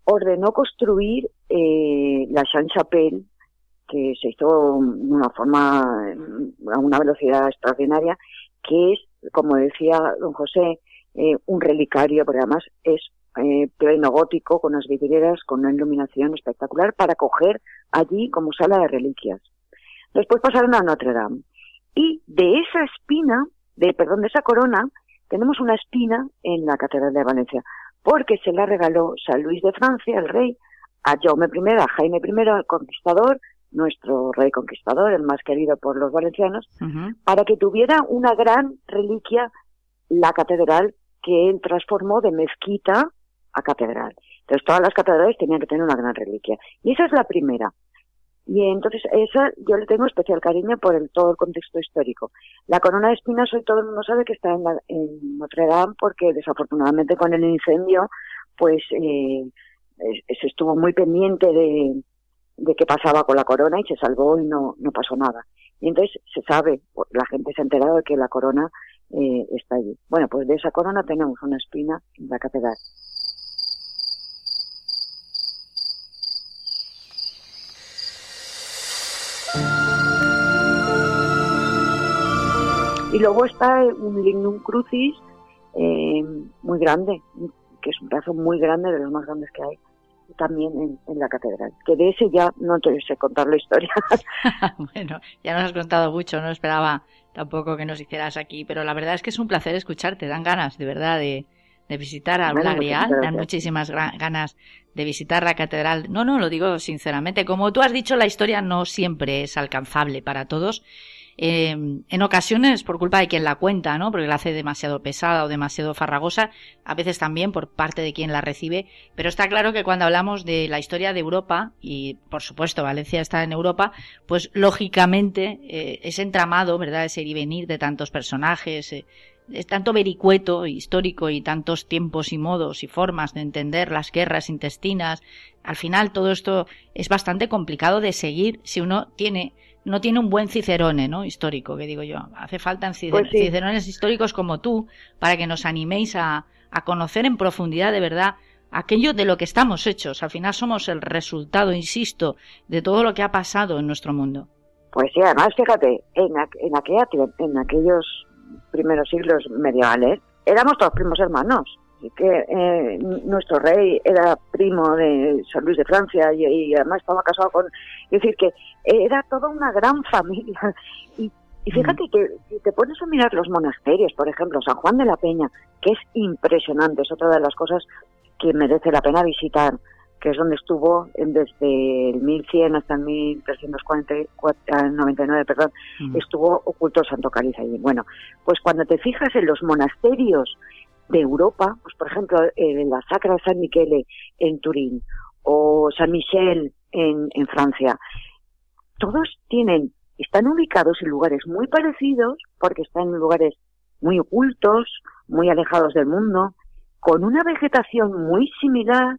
Ordenó construir eh, la Saint-Chapelle, que se hizo de una forma, a una velocidad extraordinaria, que es, como decía don José, eh, un relicario, porque además es eh, pleno gótico, con las vidrieras, con una iluminación espectacular, para coger allí como sala de reliquias. Después pasaron a Notre Dame. Y de esa espina, de, perdón, de esa corona, tenemos una espina en la Catedral de Valencia, porque se la regaló San Luis de Francia, el rey, a Jaume I, a Jaime I, el conquistador, nuestro rey conquistador, el más querido por los valencianos, para que tuviera una gran reliquia la catedral que él transformó de mezquita a catedral. Entonces todas las catedrales tenían que tener una gran reliquia. Y esa es la primera. Y entonces esa yo le tengo especial cariño por el, todo el contexto histórico. La corona de espinas hoy todo el mundo sabe que está en, en Notre Dame porque desafortunadamente con el incendio pues eh, se estuvo muy pendiente de, de qué pasaba con la corona y se salvó y no, no pasó nada. Y entonces se sabe, la gente se ha enterado de que la corona eh, está allí. Bueno, pues de esa corona tenemos una espina en la catedral. Y luego está un lignum crucis eh, muy grande, que es un brazo muy grande, de los más grandes que hay, también en, la catedral. Que de ese ya no te sé contar la historia. bueno, ya nos has contado mucho, no esperaba tampoco que nos hicieras aquí, pero la verdad es que es un placer escucharte, dan ganas, de verdad, de, visitar a bueno, dan muchísimas ganas de visitar la catedral. No, no, lo digo sinceramente. Como tú has dicho, la historia no siempre es alcanzable para todos eh, en ocasiones por culpa de quien la cuenta, ¿no? Porque la hace demasiado pesada o demasiado farragosa, a veces también por parte de quien la recibe, pero está claro que cuando hablamos de la historia de Europa, y por supuesto Valencia está en Europa, pues lógicamente eh, ese entramado, ¿verdad? Ese ir y venir de tantos personajes, eh, es tanto vericueto histórico y tantos tiempos y modos y formas de entender las guerras intestinas, al final todo esto es bastante complicado de seguir si uno tiene no tiene un buen cicerone, ¿no? Histórico, que digo yo. Hace falta Pues sí. cicerones históricos como tú para que nos animéis a, a conocer en profundidad de verdad aquello de lo que estamos hechos. Al final somos el resultado, insisto, de todo lo que ha pasado en nuestro mundo. Pues sí, además, fíjate, en, aqu- en, aquella, en aquellos primeros siglos medievales éramos todos primos hermanos. Que eh, nuestro rey era primo de San Luis de Francia y, y además estaba casado con... Es decir, que era toda una gran familia. Y, y fíjate que si te pones a mirar los monasterios, por ejemplo, San Juan de la Peña, que es impresionante, es otra de las cosas que merece la pena visitar, que es donde estuvo en- desde el 1100 hasta el 1399, perdón, Mm. estuvo oculto el Santo Cáliz allí. Bueno, pues cuando te fijas en los monasterios de Europa, pues por ejemplo, en la Sacra San Michele en Turín o San Michel en, en Francia, todos tienen, están ubicados en lugares muy parecidos, porque están en lugares muy ocultos, muy alejados del mundo, con una vegetación muy similar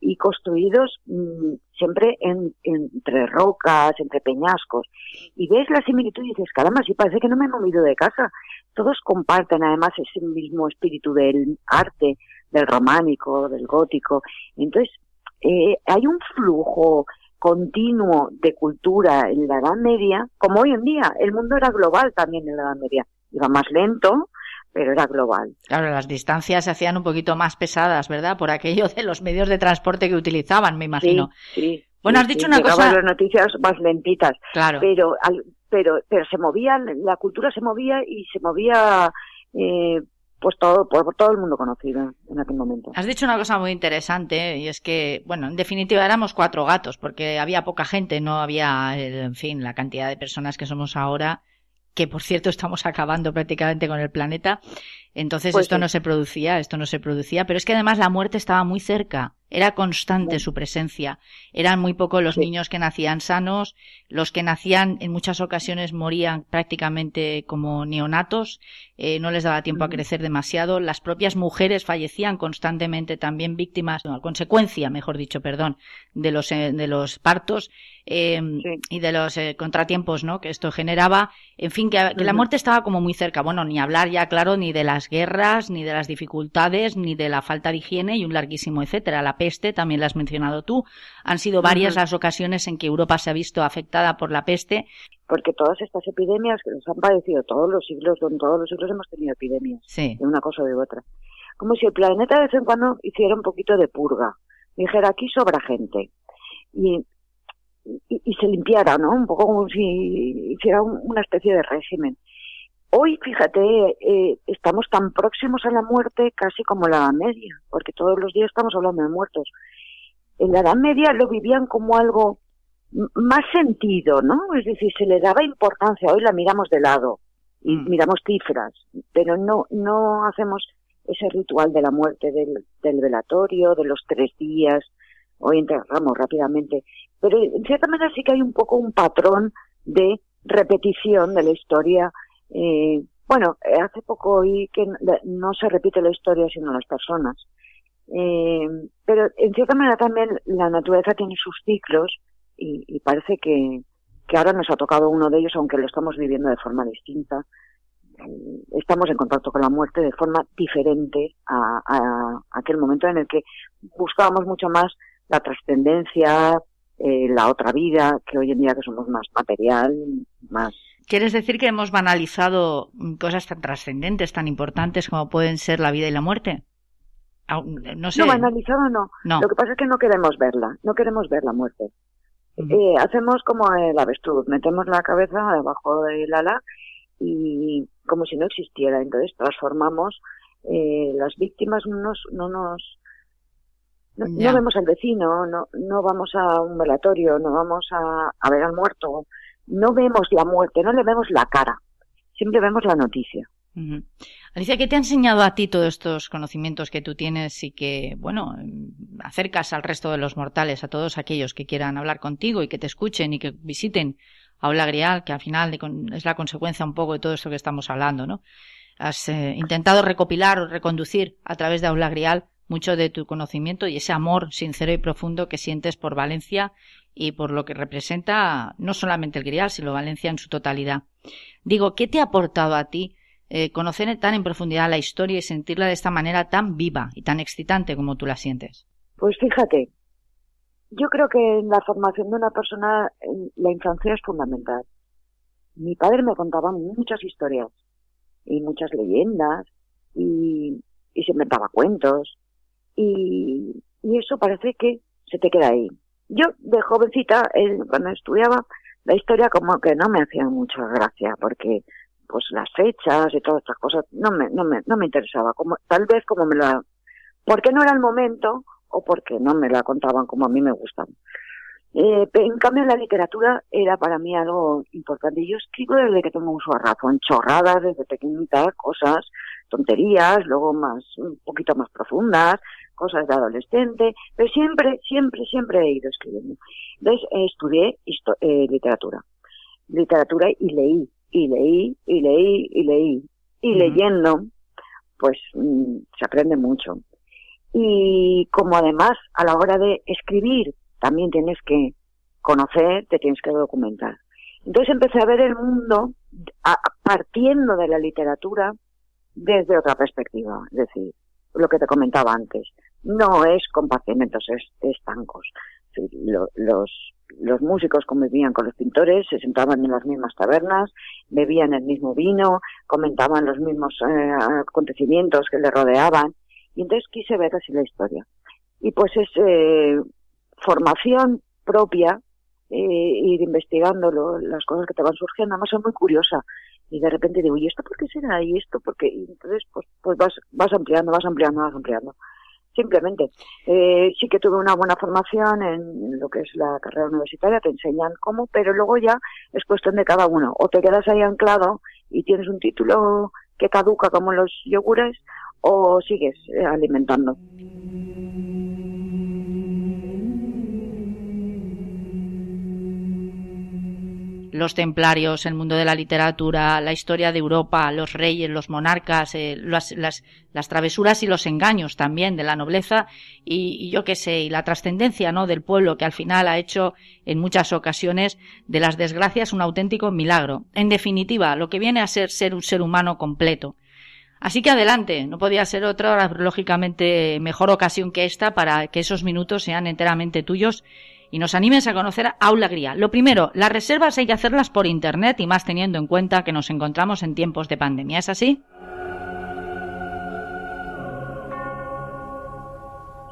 y construidos mm, siempre en- entre rocas, entre peñascos. Y ves la similitud y dices, caramba, sí parece que no me he movido de casa. Todos comparten además ese mismo espíritu del arte, del románico, del gótico. Entonces, eh, hay un flujo continuo de cultura en la Edad Media, como hoy en día. El mundo era global también en la Edad Media. Iba más lento, pero era global. Claro, las distancias se hacían un poquito más pesadas, ¿verdad? Por aquello de los medios de transporte que utilizaban, me imagino. Sí, sí. Bueno, has dicho sí, una cosa- las noticias más lentitas, Claro. pero, pero, pero se movía, la cultura se movía y se movía, eh, pues todo, por todo el mundo conocido en aquel momento. Has dicho una cosa muy interesante y es que, bueno, en definitiva éramos cuatro gatos porque había poca gente, no había, eh, en fin, la cantidad de personas que somos ahora, que por cierto estamos acabando prácticamente con el planeta. Entonces Pues esto sí. no se producía, esto no se producía, pero es que además la muerte estaba muy cerca, era constante su presencia. Eran muy pocos los Sí. niños que nacían sanos, los que nacían en muchas ocasiones morían prácticamente como neonatos, eh, no les daba tiempo a crecer demasiado, las propias mujeres fallecían constantemente también víctimas, no, consecuencia, mejor dicho, perdón, de los, eh, de los partos eh, Sí. y de los eh, contratiempos ¿no? que esto generaba. En fin, que, que la muerte estaba como muy cerca. Bueno, ni hablar ya, claro, ni de las guerras, ni de las dificultades, ni de la falta de higiene y un larguísimo etcétera. La peste, también la has mencionado tú. Han sido varias las ocasiones en que Europa se ha visto afectada por la peste. Porque todas estas epidemias que nos han padecido todos los siglos, en todos los siglos hemos tenido epidemias, Sí. de una cosa o de otra. Como si el planeta de vez en cuando hiciera un poquito de purga. Dijera, aquí sobra gente. Y, y, y se limpiara, ¿no? Un poco como si hiciera un- una especie de régimen. Hoy, fíjate, eh, estamos tan próximos a la muerte casi como la Edad Media, porque todos los días estamos hablando de muertos. En la Edad Media lo vivían como algo más sentido, ¿no? Es decir, se le daba importancia. Hoy la miramos de lado y Mm. miramos cifras, pero no, no hacemos ese ritual de la muerte del, del velatorio, de los tres días. Hoy enterramos rápidamente. Pero en cierta manera sí que hay un poco un patrón de repetición de la historia. Eh, bueno, eh, hace poco oí que no se repite la historia sino las personas. Eh, pero en cierta manera también la naturaleza tiene sus ciclos y, parece que, que ahora nos ha tocado uno de ellos, aunque lo estamos viviendo de forma distinta. Eh, Estamos en contacto con la muerte de forma diferente a, a aquel momento en el que buscábamos mucho más la trascendencia, eh, la otra vida, que hoy en día que somos más material, más ¿Quieres decir que hemos banalizado cosas tan trascendentes, tan importantes como pueden ser la vida y la muerte? No sé. No, banalizado no. No. Lo que pasa es que no queremos verla, no queremos ver la muerte. Eh, hacemos como el avestruz, metemos la cabeza debajo del ala y como si no existiera. Entonces transformamos eh, las víctimas, no nos, no nos no, no vemos al vecino, no, no vamos a un velatorio, no vamos a, a ver al muerto, no vemos la muerte, no le vemos la cara, siempre vemos la noticia. Alicia, ¿qué te ha enseñado a ti todos estos conocimientos que tú tienes y que, bueno, acercas al resto de los mortales, a todos aquellos que quieran hablar contigo y que te escuchen y que visiten Aula Grial, que al final es la consecuencia un poco de todo esto que estamos hablando, ¿no? Has eh, intentado recopilar o reconducir a través de Aula Grial mucho de tu conocimiento y ese amor sincero y profundo que sientes por Valencia y por lo que representa no solamente el Grial, sino Valencia en su totalidad. Digo, ¿qué te ha aportado a ti eh, conocer tan en profundidad la historia y sentirla de esta manera tan viva y tan excitante como tú la sientes? Pues fíjate, yo creo que en la formación de una persona la infancia es fundamental. Mi padre me contaba muchas historias y muchas leyendas y, y se inventaba cuentos y, y eso parece que se te queda ahí. Yo de jovencita, cuando estudiaba la historia, como que no me hacía mucha gracia, porque pues las fechas y todas estas cosas no me, no me, no me interesaba. Como, tal vez como me la, porque no era el momento o porque no me la contaban como a mí me gustan. Eh, en cambio, la literatura era para mí algo importante. Yo escribo desde que tengo uso de razón, chorradas desde pequeñita, cosas, tonterías, luego más, un poquito más profundas, cosas de adolescente, pero siempre, siempre, siempre he ido escribiendo. Entonces eh, estudié eh, literatura, literatura y leí, y leí, y leí, y leí. Y leyendo, pues mm, se aprende mucho. Y como además a la hora de escribir también tienes que conocer, te tienes que documentar. Entonces empecé a ver el mundo partiendo de la literatura desde otra perspectiva, es decir, lo que te comentaba antes, no es compartimentos estancos. los, los músicos convivían con los pintores, se sentaban en las mismas tabernas, bebían el mismo vino, comentaban los mismos eh, acontecimientos que le rodeaban, y entonces quise ver así la historia. Y pues es eh, formación propia, eh, ir investigando las cosas que te van surgiendo, además soy muy curiosa, y de repente digo, ¿y esto por qué será? ¿Y esto por qué? Y entonces pues, pues vas, vas ampliando, vas ampliando, vas ampliando simplemente. Eh, sí que tuve una buena formación en lo que es la carrera universitaria, te enseñan cómo, pero luego ya es cuestión de cada uno. O te quedas ahí anclado y tienes un título que caduca como los yogures, o sigues eh, alimentando. Los templarios, el mundo de la literatura, la historia de Europa, los reyes, los monarcas, eh, las, las, travesuras y los engaños también de la nobleza y, yo qué sé, y la trascendencia ¿no? del pueblo que al final ha hecho en muchas ocasiones de las desgracias un auténtico milagro. En definitiva, lo que viene a ser ser un ser humano completo. Así que adelante, no podía ser otra, lógicamente, mejor ocasión que esta para que esos minutos sean enteramente tuyos y nos animes a conocer Aula Gría. Lo primero, las reservas hay que hacerlas por internet y más teniendo en cuenta que nos encontramos en tiempos de pandemia. ¿Es así?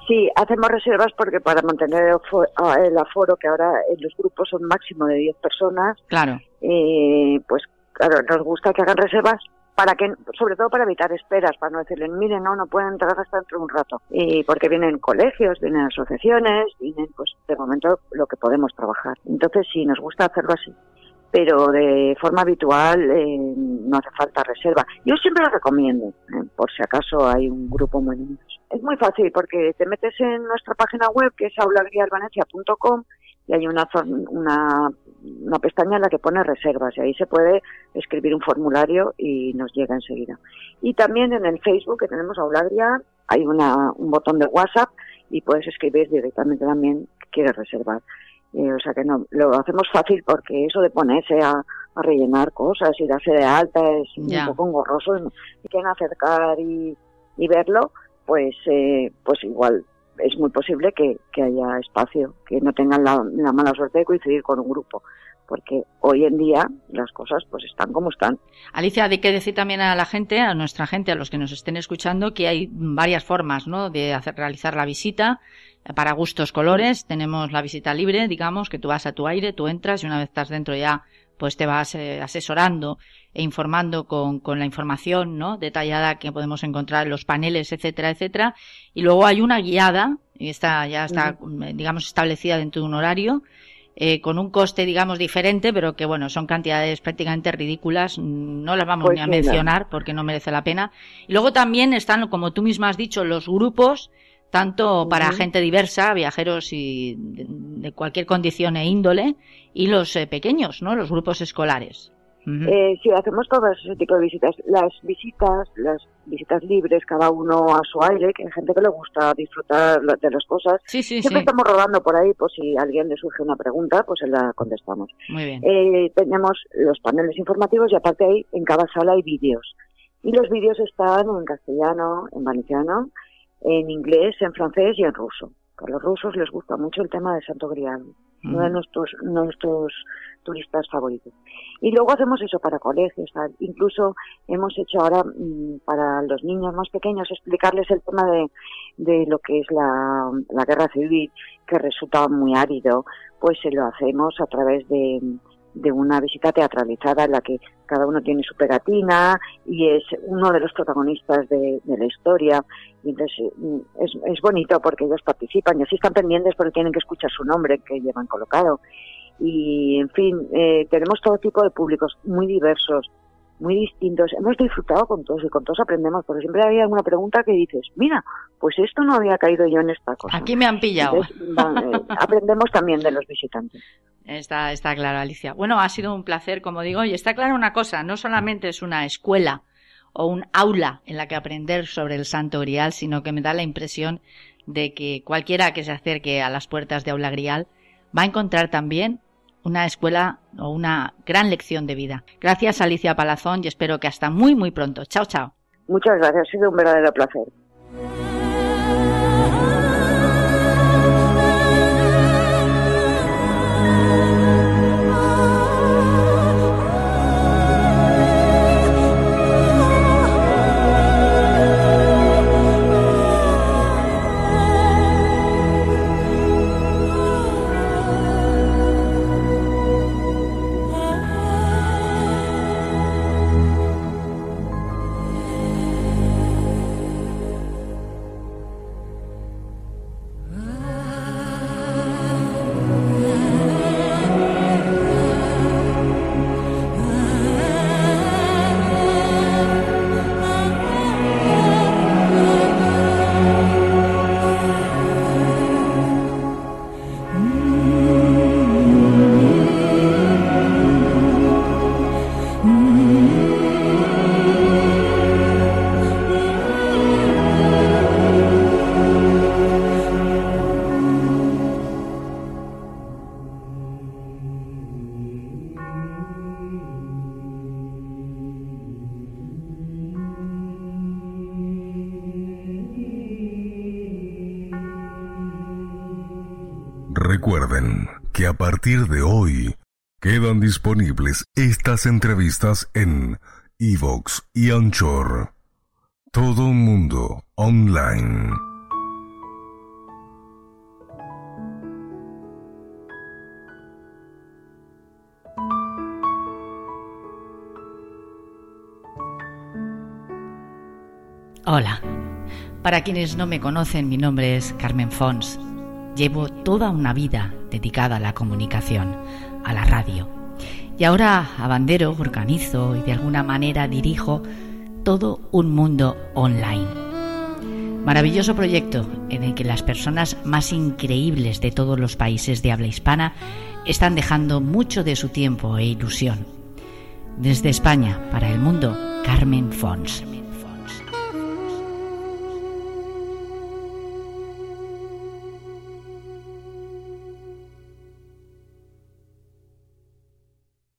Sí, hacemos reservas porque para mantener el aforo, que ahora en los grupos son máximo de 10 personas, claro. Eh, pues claro, nos gusta que hagan reservas para que, sobre todo para evitar esperas, para no decirle, miren, no, no pueden entrar hasta dentro de un rato. Y porque vienen colegios, vienen asociaciones, vienen, pues, de momento, lo que podemos trabajar. Entonces, sí, nos gusta hacerlo así. Pero de forma habitual eh, no hace falta reserva. Yo siempre lo recomiendo, eh, por si acaso hay un grupo muy numeroso. Es muy fácil porque te metes en nuestra página web que es aulagrialvanecia.com y hay una, una, una pestaña en la que pone reservas y ahí se puede escribir un formulario y nos llega enseguida. Y también en el Facebook que tenemos Aulagria hay una, un botón de WhatsApp y puedes escribir directamente también que quieres reservar. Eh, o sea que no, lo hacemos fácil porque eso de ponerse a, rellenar cosas y darse de alta es un poco engorroso. Si quieren acercar y, y verlo, pues, eh, pues igual es muy posible que, haya espacio, que no tengan la, mala suerte de coincidir con un grupo porque hoy en día las cosas pues están como están. Alicia, hay que decir también a la gente, a nuestra gente, a los que nos estén escuchando, que hay varias formas ¿no? de hacer, realizar la visita para gustos colores. Tenemos la visita libre, digamos, que tú vas a tu aire, tú entras y una vez estás dentro ya pues te vas eh, asesorando e informando con, con, la información ¿no? detallada que podemos encontrar en los paneles, etcétera, etcétera. Y luego hay una guiada, y esta ya está, digamos, establecida dentro de un horario, eh, con un coste, digamos, diferente, pero que, bueno, son cantidades prácticamente ridículas, no las vamos pues ni a mencionar porque no merece la pena. Y luego también están, como tú misma has dicho, los grupos tanto para gente diversa, viajeros y de, cualquier condición e índole, y los eh, pequeños, ¿no? Los grupos escolares. Eh, sí, hacemos todas ese tipo de visitas. Las visitas, las visitas libres, cada uno a su aire, que hay gente que le gusta disfrutar de las cosas. Siempre estamos rodando por ahí, pues si a alguien le surge una pregunta, pues la contestamos. Muy bien. Eh, tenemos los paneles informativos y aparte ahí en cada sala hay vídeos. Y los vídeos están en castellano, en valenciano, en inglés, en francés y en ruso. A los rusos les gusta mucho el tema de Santo Grial, uno de nuestros, nuestros turistas favoritos. Y luego hacemos eso para colegios, incluso hemos hecho ahora mm, para los niños más pequeños explicarles el tema de, de lo que es la, la guerra civil, que resulta muy árido, pues se lo hacemos a través de, de una visita teatralizada en la que cada uno tiene su pegatina y es uno de los protagonistas de, la historia. Y entonces mm, es, es, bonito porque ellos participan y así están pendientes porque tienen que escuchar su nombre que llevan colocado. Y en fin, eh, tenemos todo tipo de públicos muy diversos, muy distintos. Hemos disfrutado con todos y con todos aprendemos, porque siempre hay alguna pregunta que dices, mira, pues esto no había caído yo en esta cosa. Aquí me han pillado. Eh, aprendemos también de los visitantes. Está, está claro, Alicia. Bueno, ha sido un placer, como digo, y está claro una cosa, no solamente es una escuela o un aula en la que aprender sobre el Santo Grial, sino que me da la impresión de que cualquiera que se acerque a las puertas de Aula Grial va a encontrar también una escuela o una gran lección de vida. Gracias Alicia Palazón y espero que hasta muy muy pronto. Chao, chao. Muchas gracias, ha sido un verdadero placer. Entrevistas en Evox y Anchor. Todo un mundo online. Hola. Para quienes no me conocen, mi nombre es Carmen Fons Llevo toda una vida dedicada a la comunicación, a la radio. Y ahora abandero, organizo y de alguna manera dirijo todo un mundo online. Maravilloso proyecto en el que las personas más increíbles de todos los países de habla hispana están dejando mucho de su tiempo e ilusión. Desde España, para el mundo, Carmen Fons.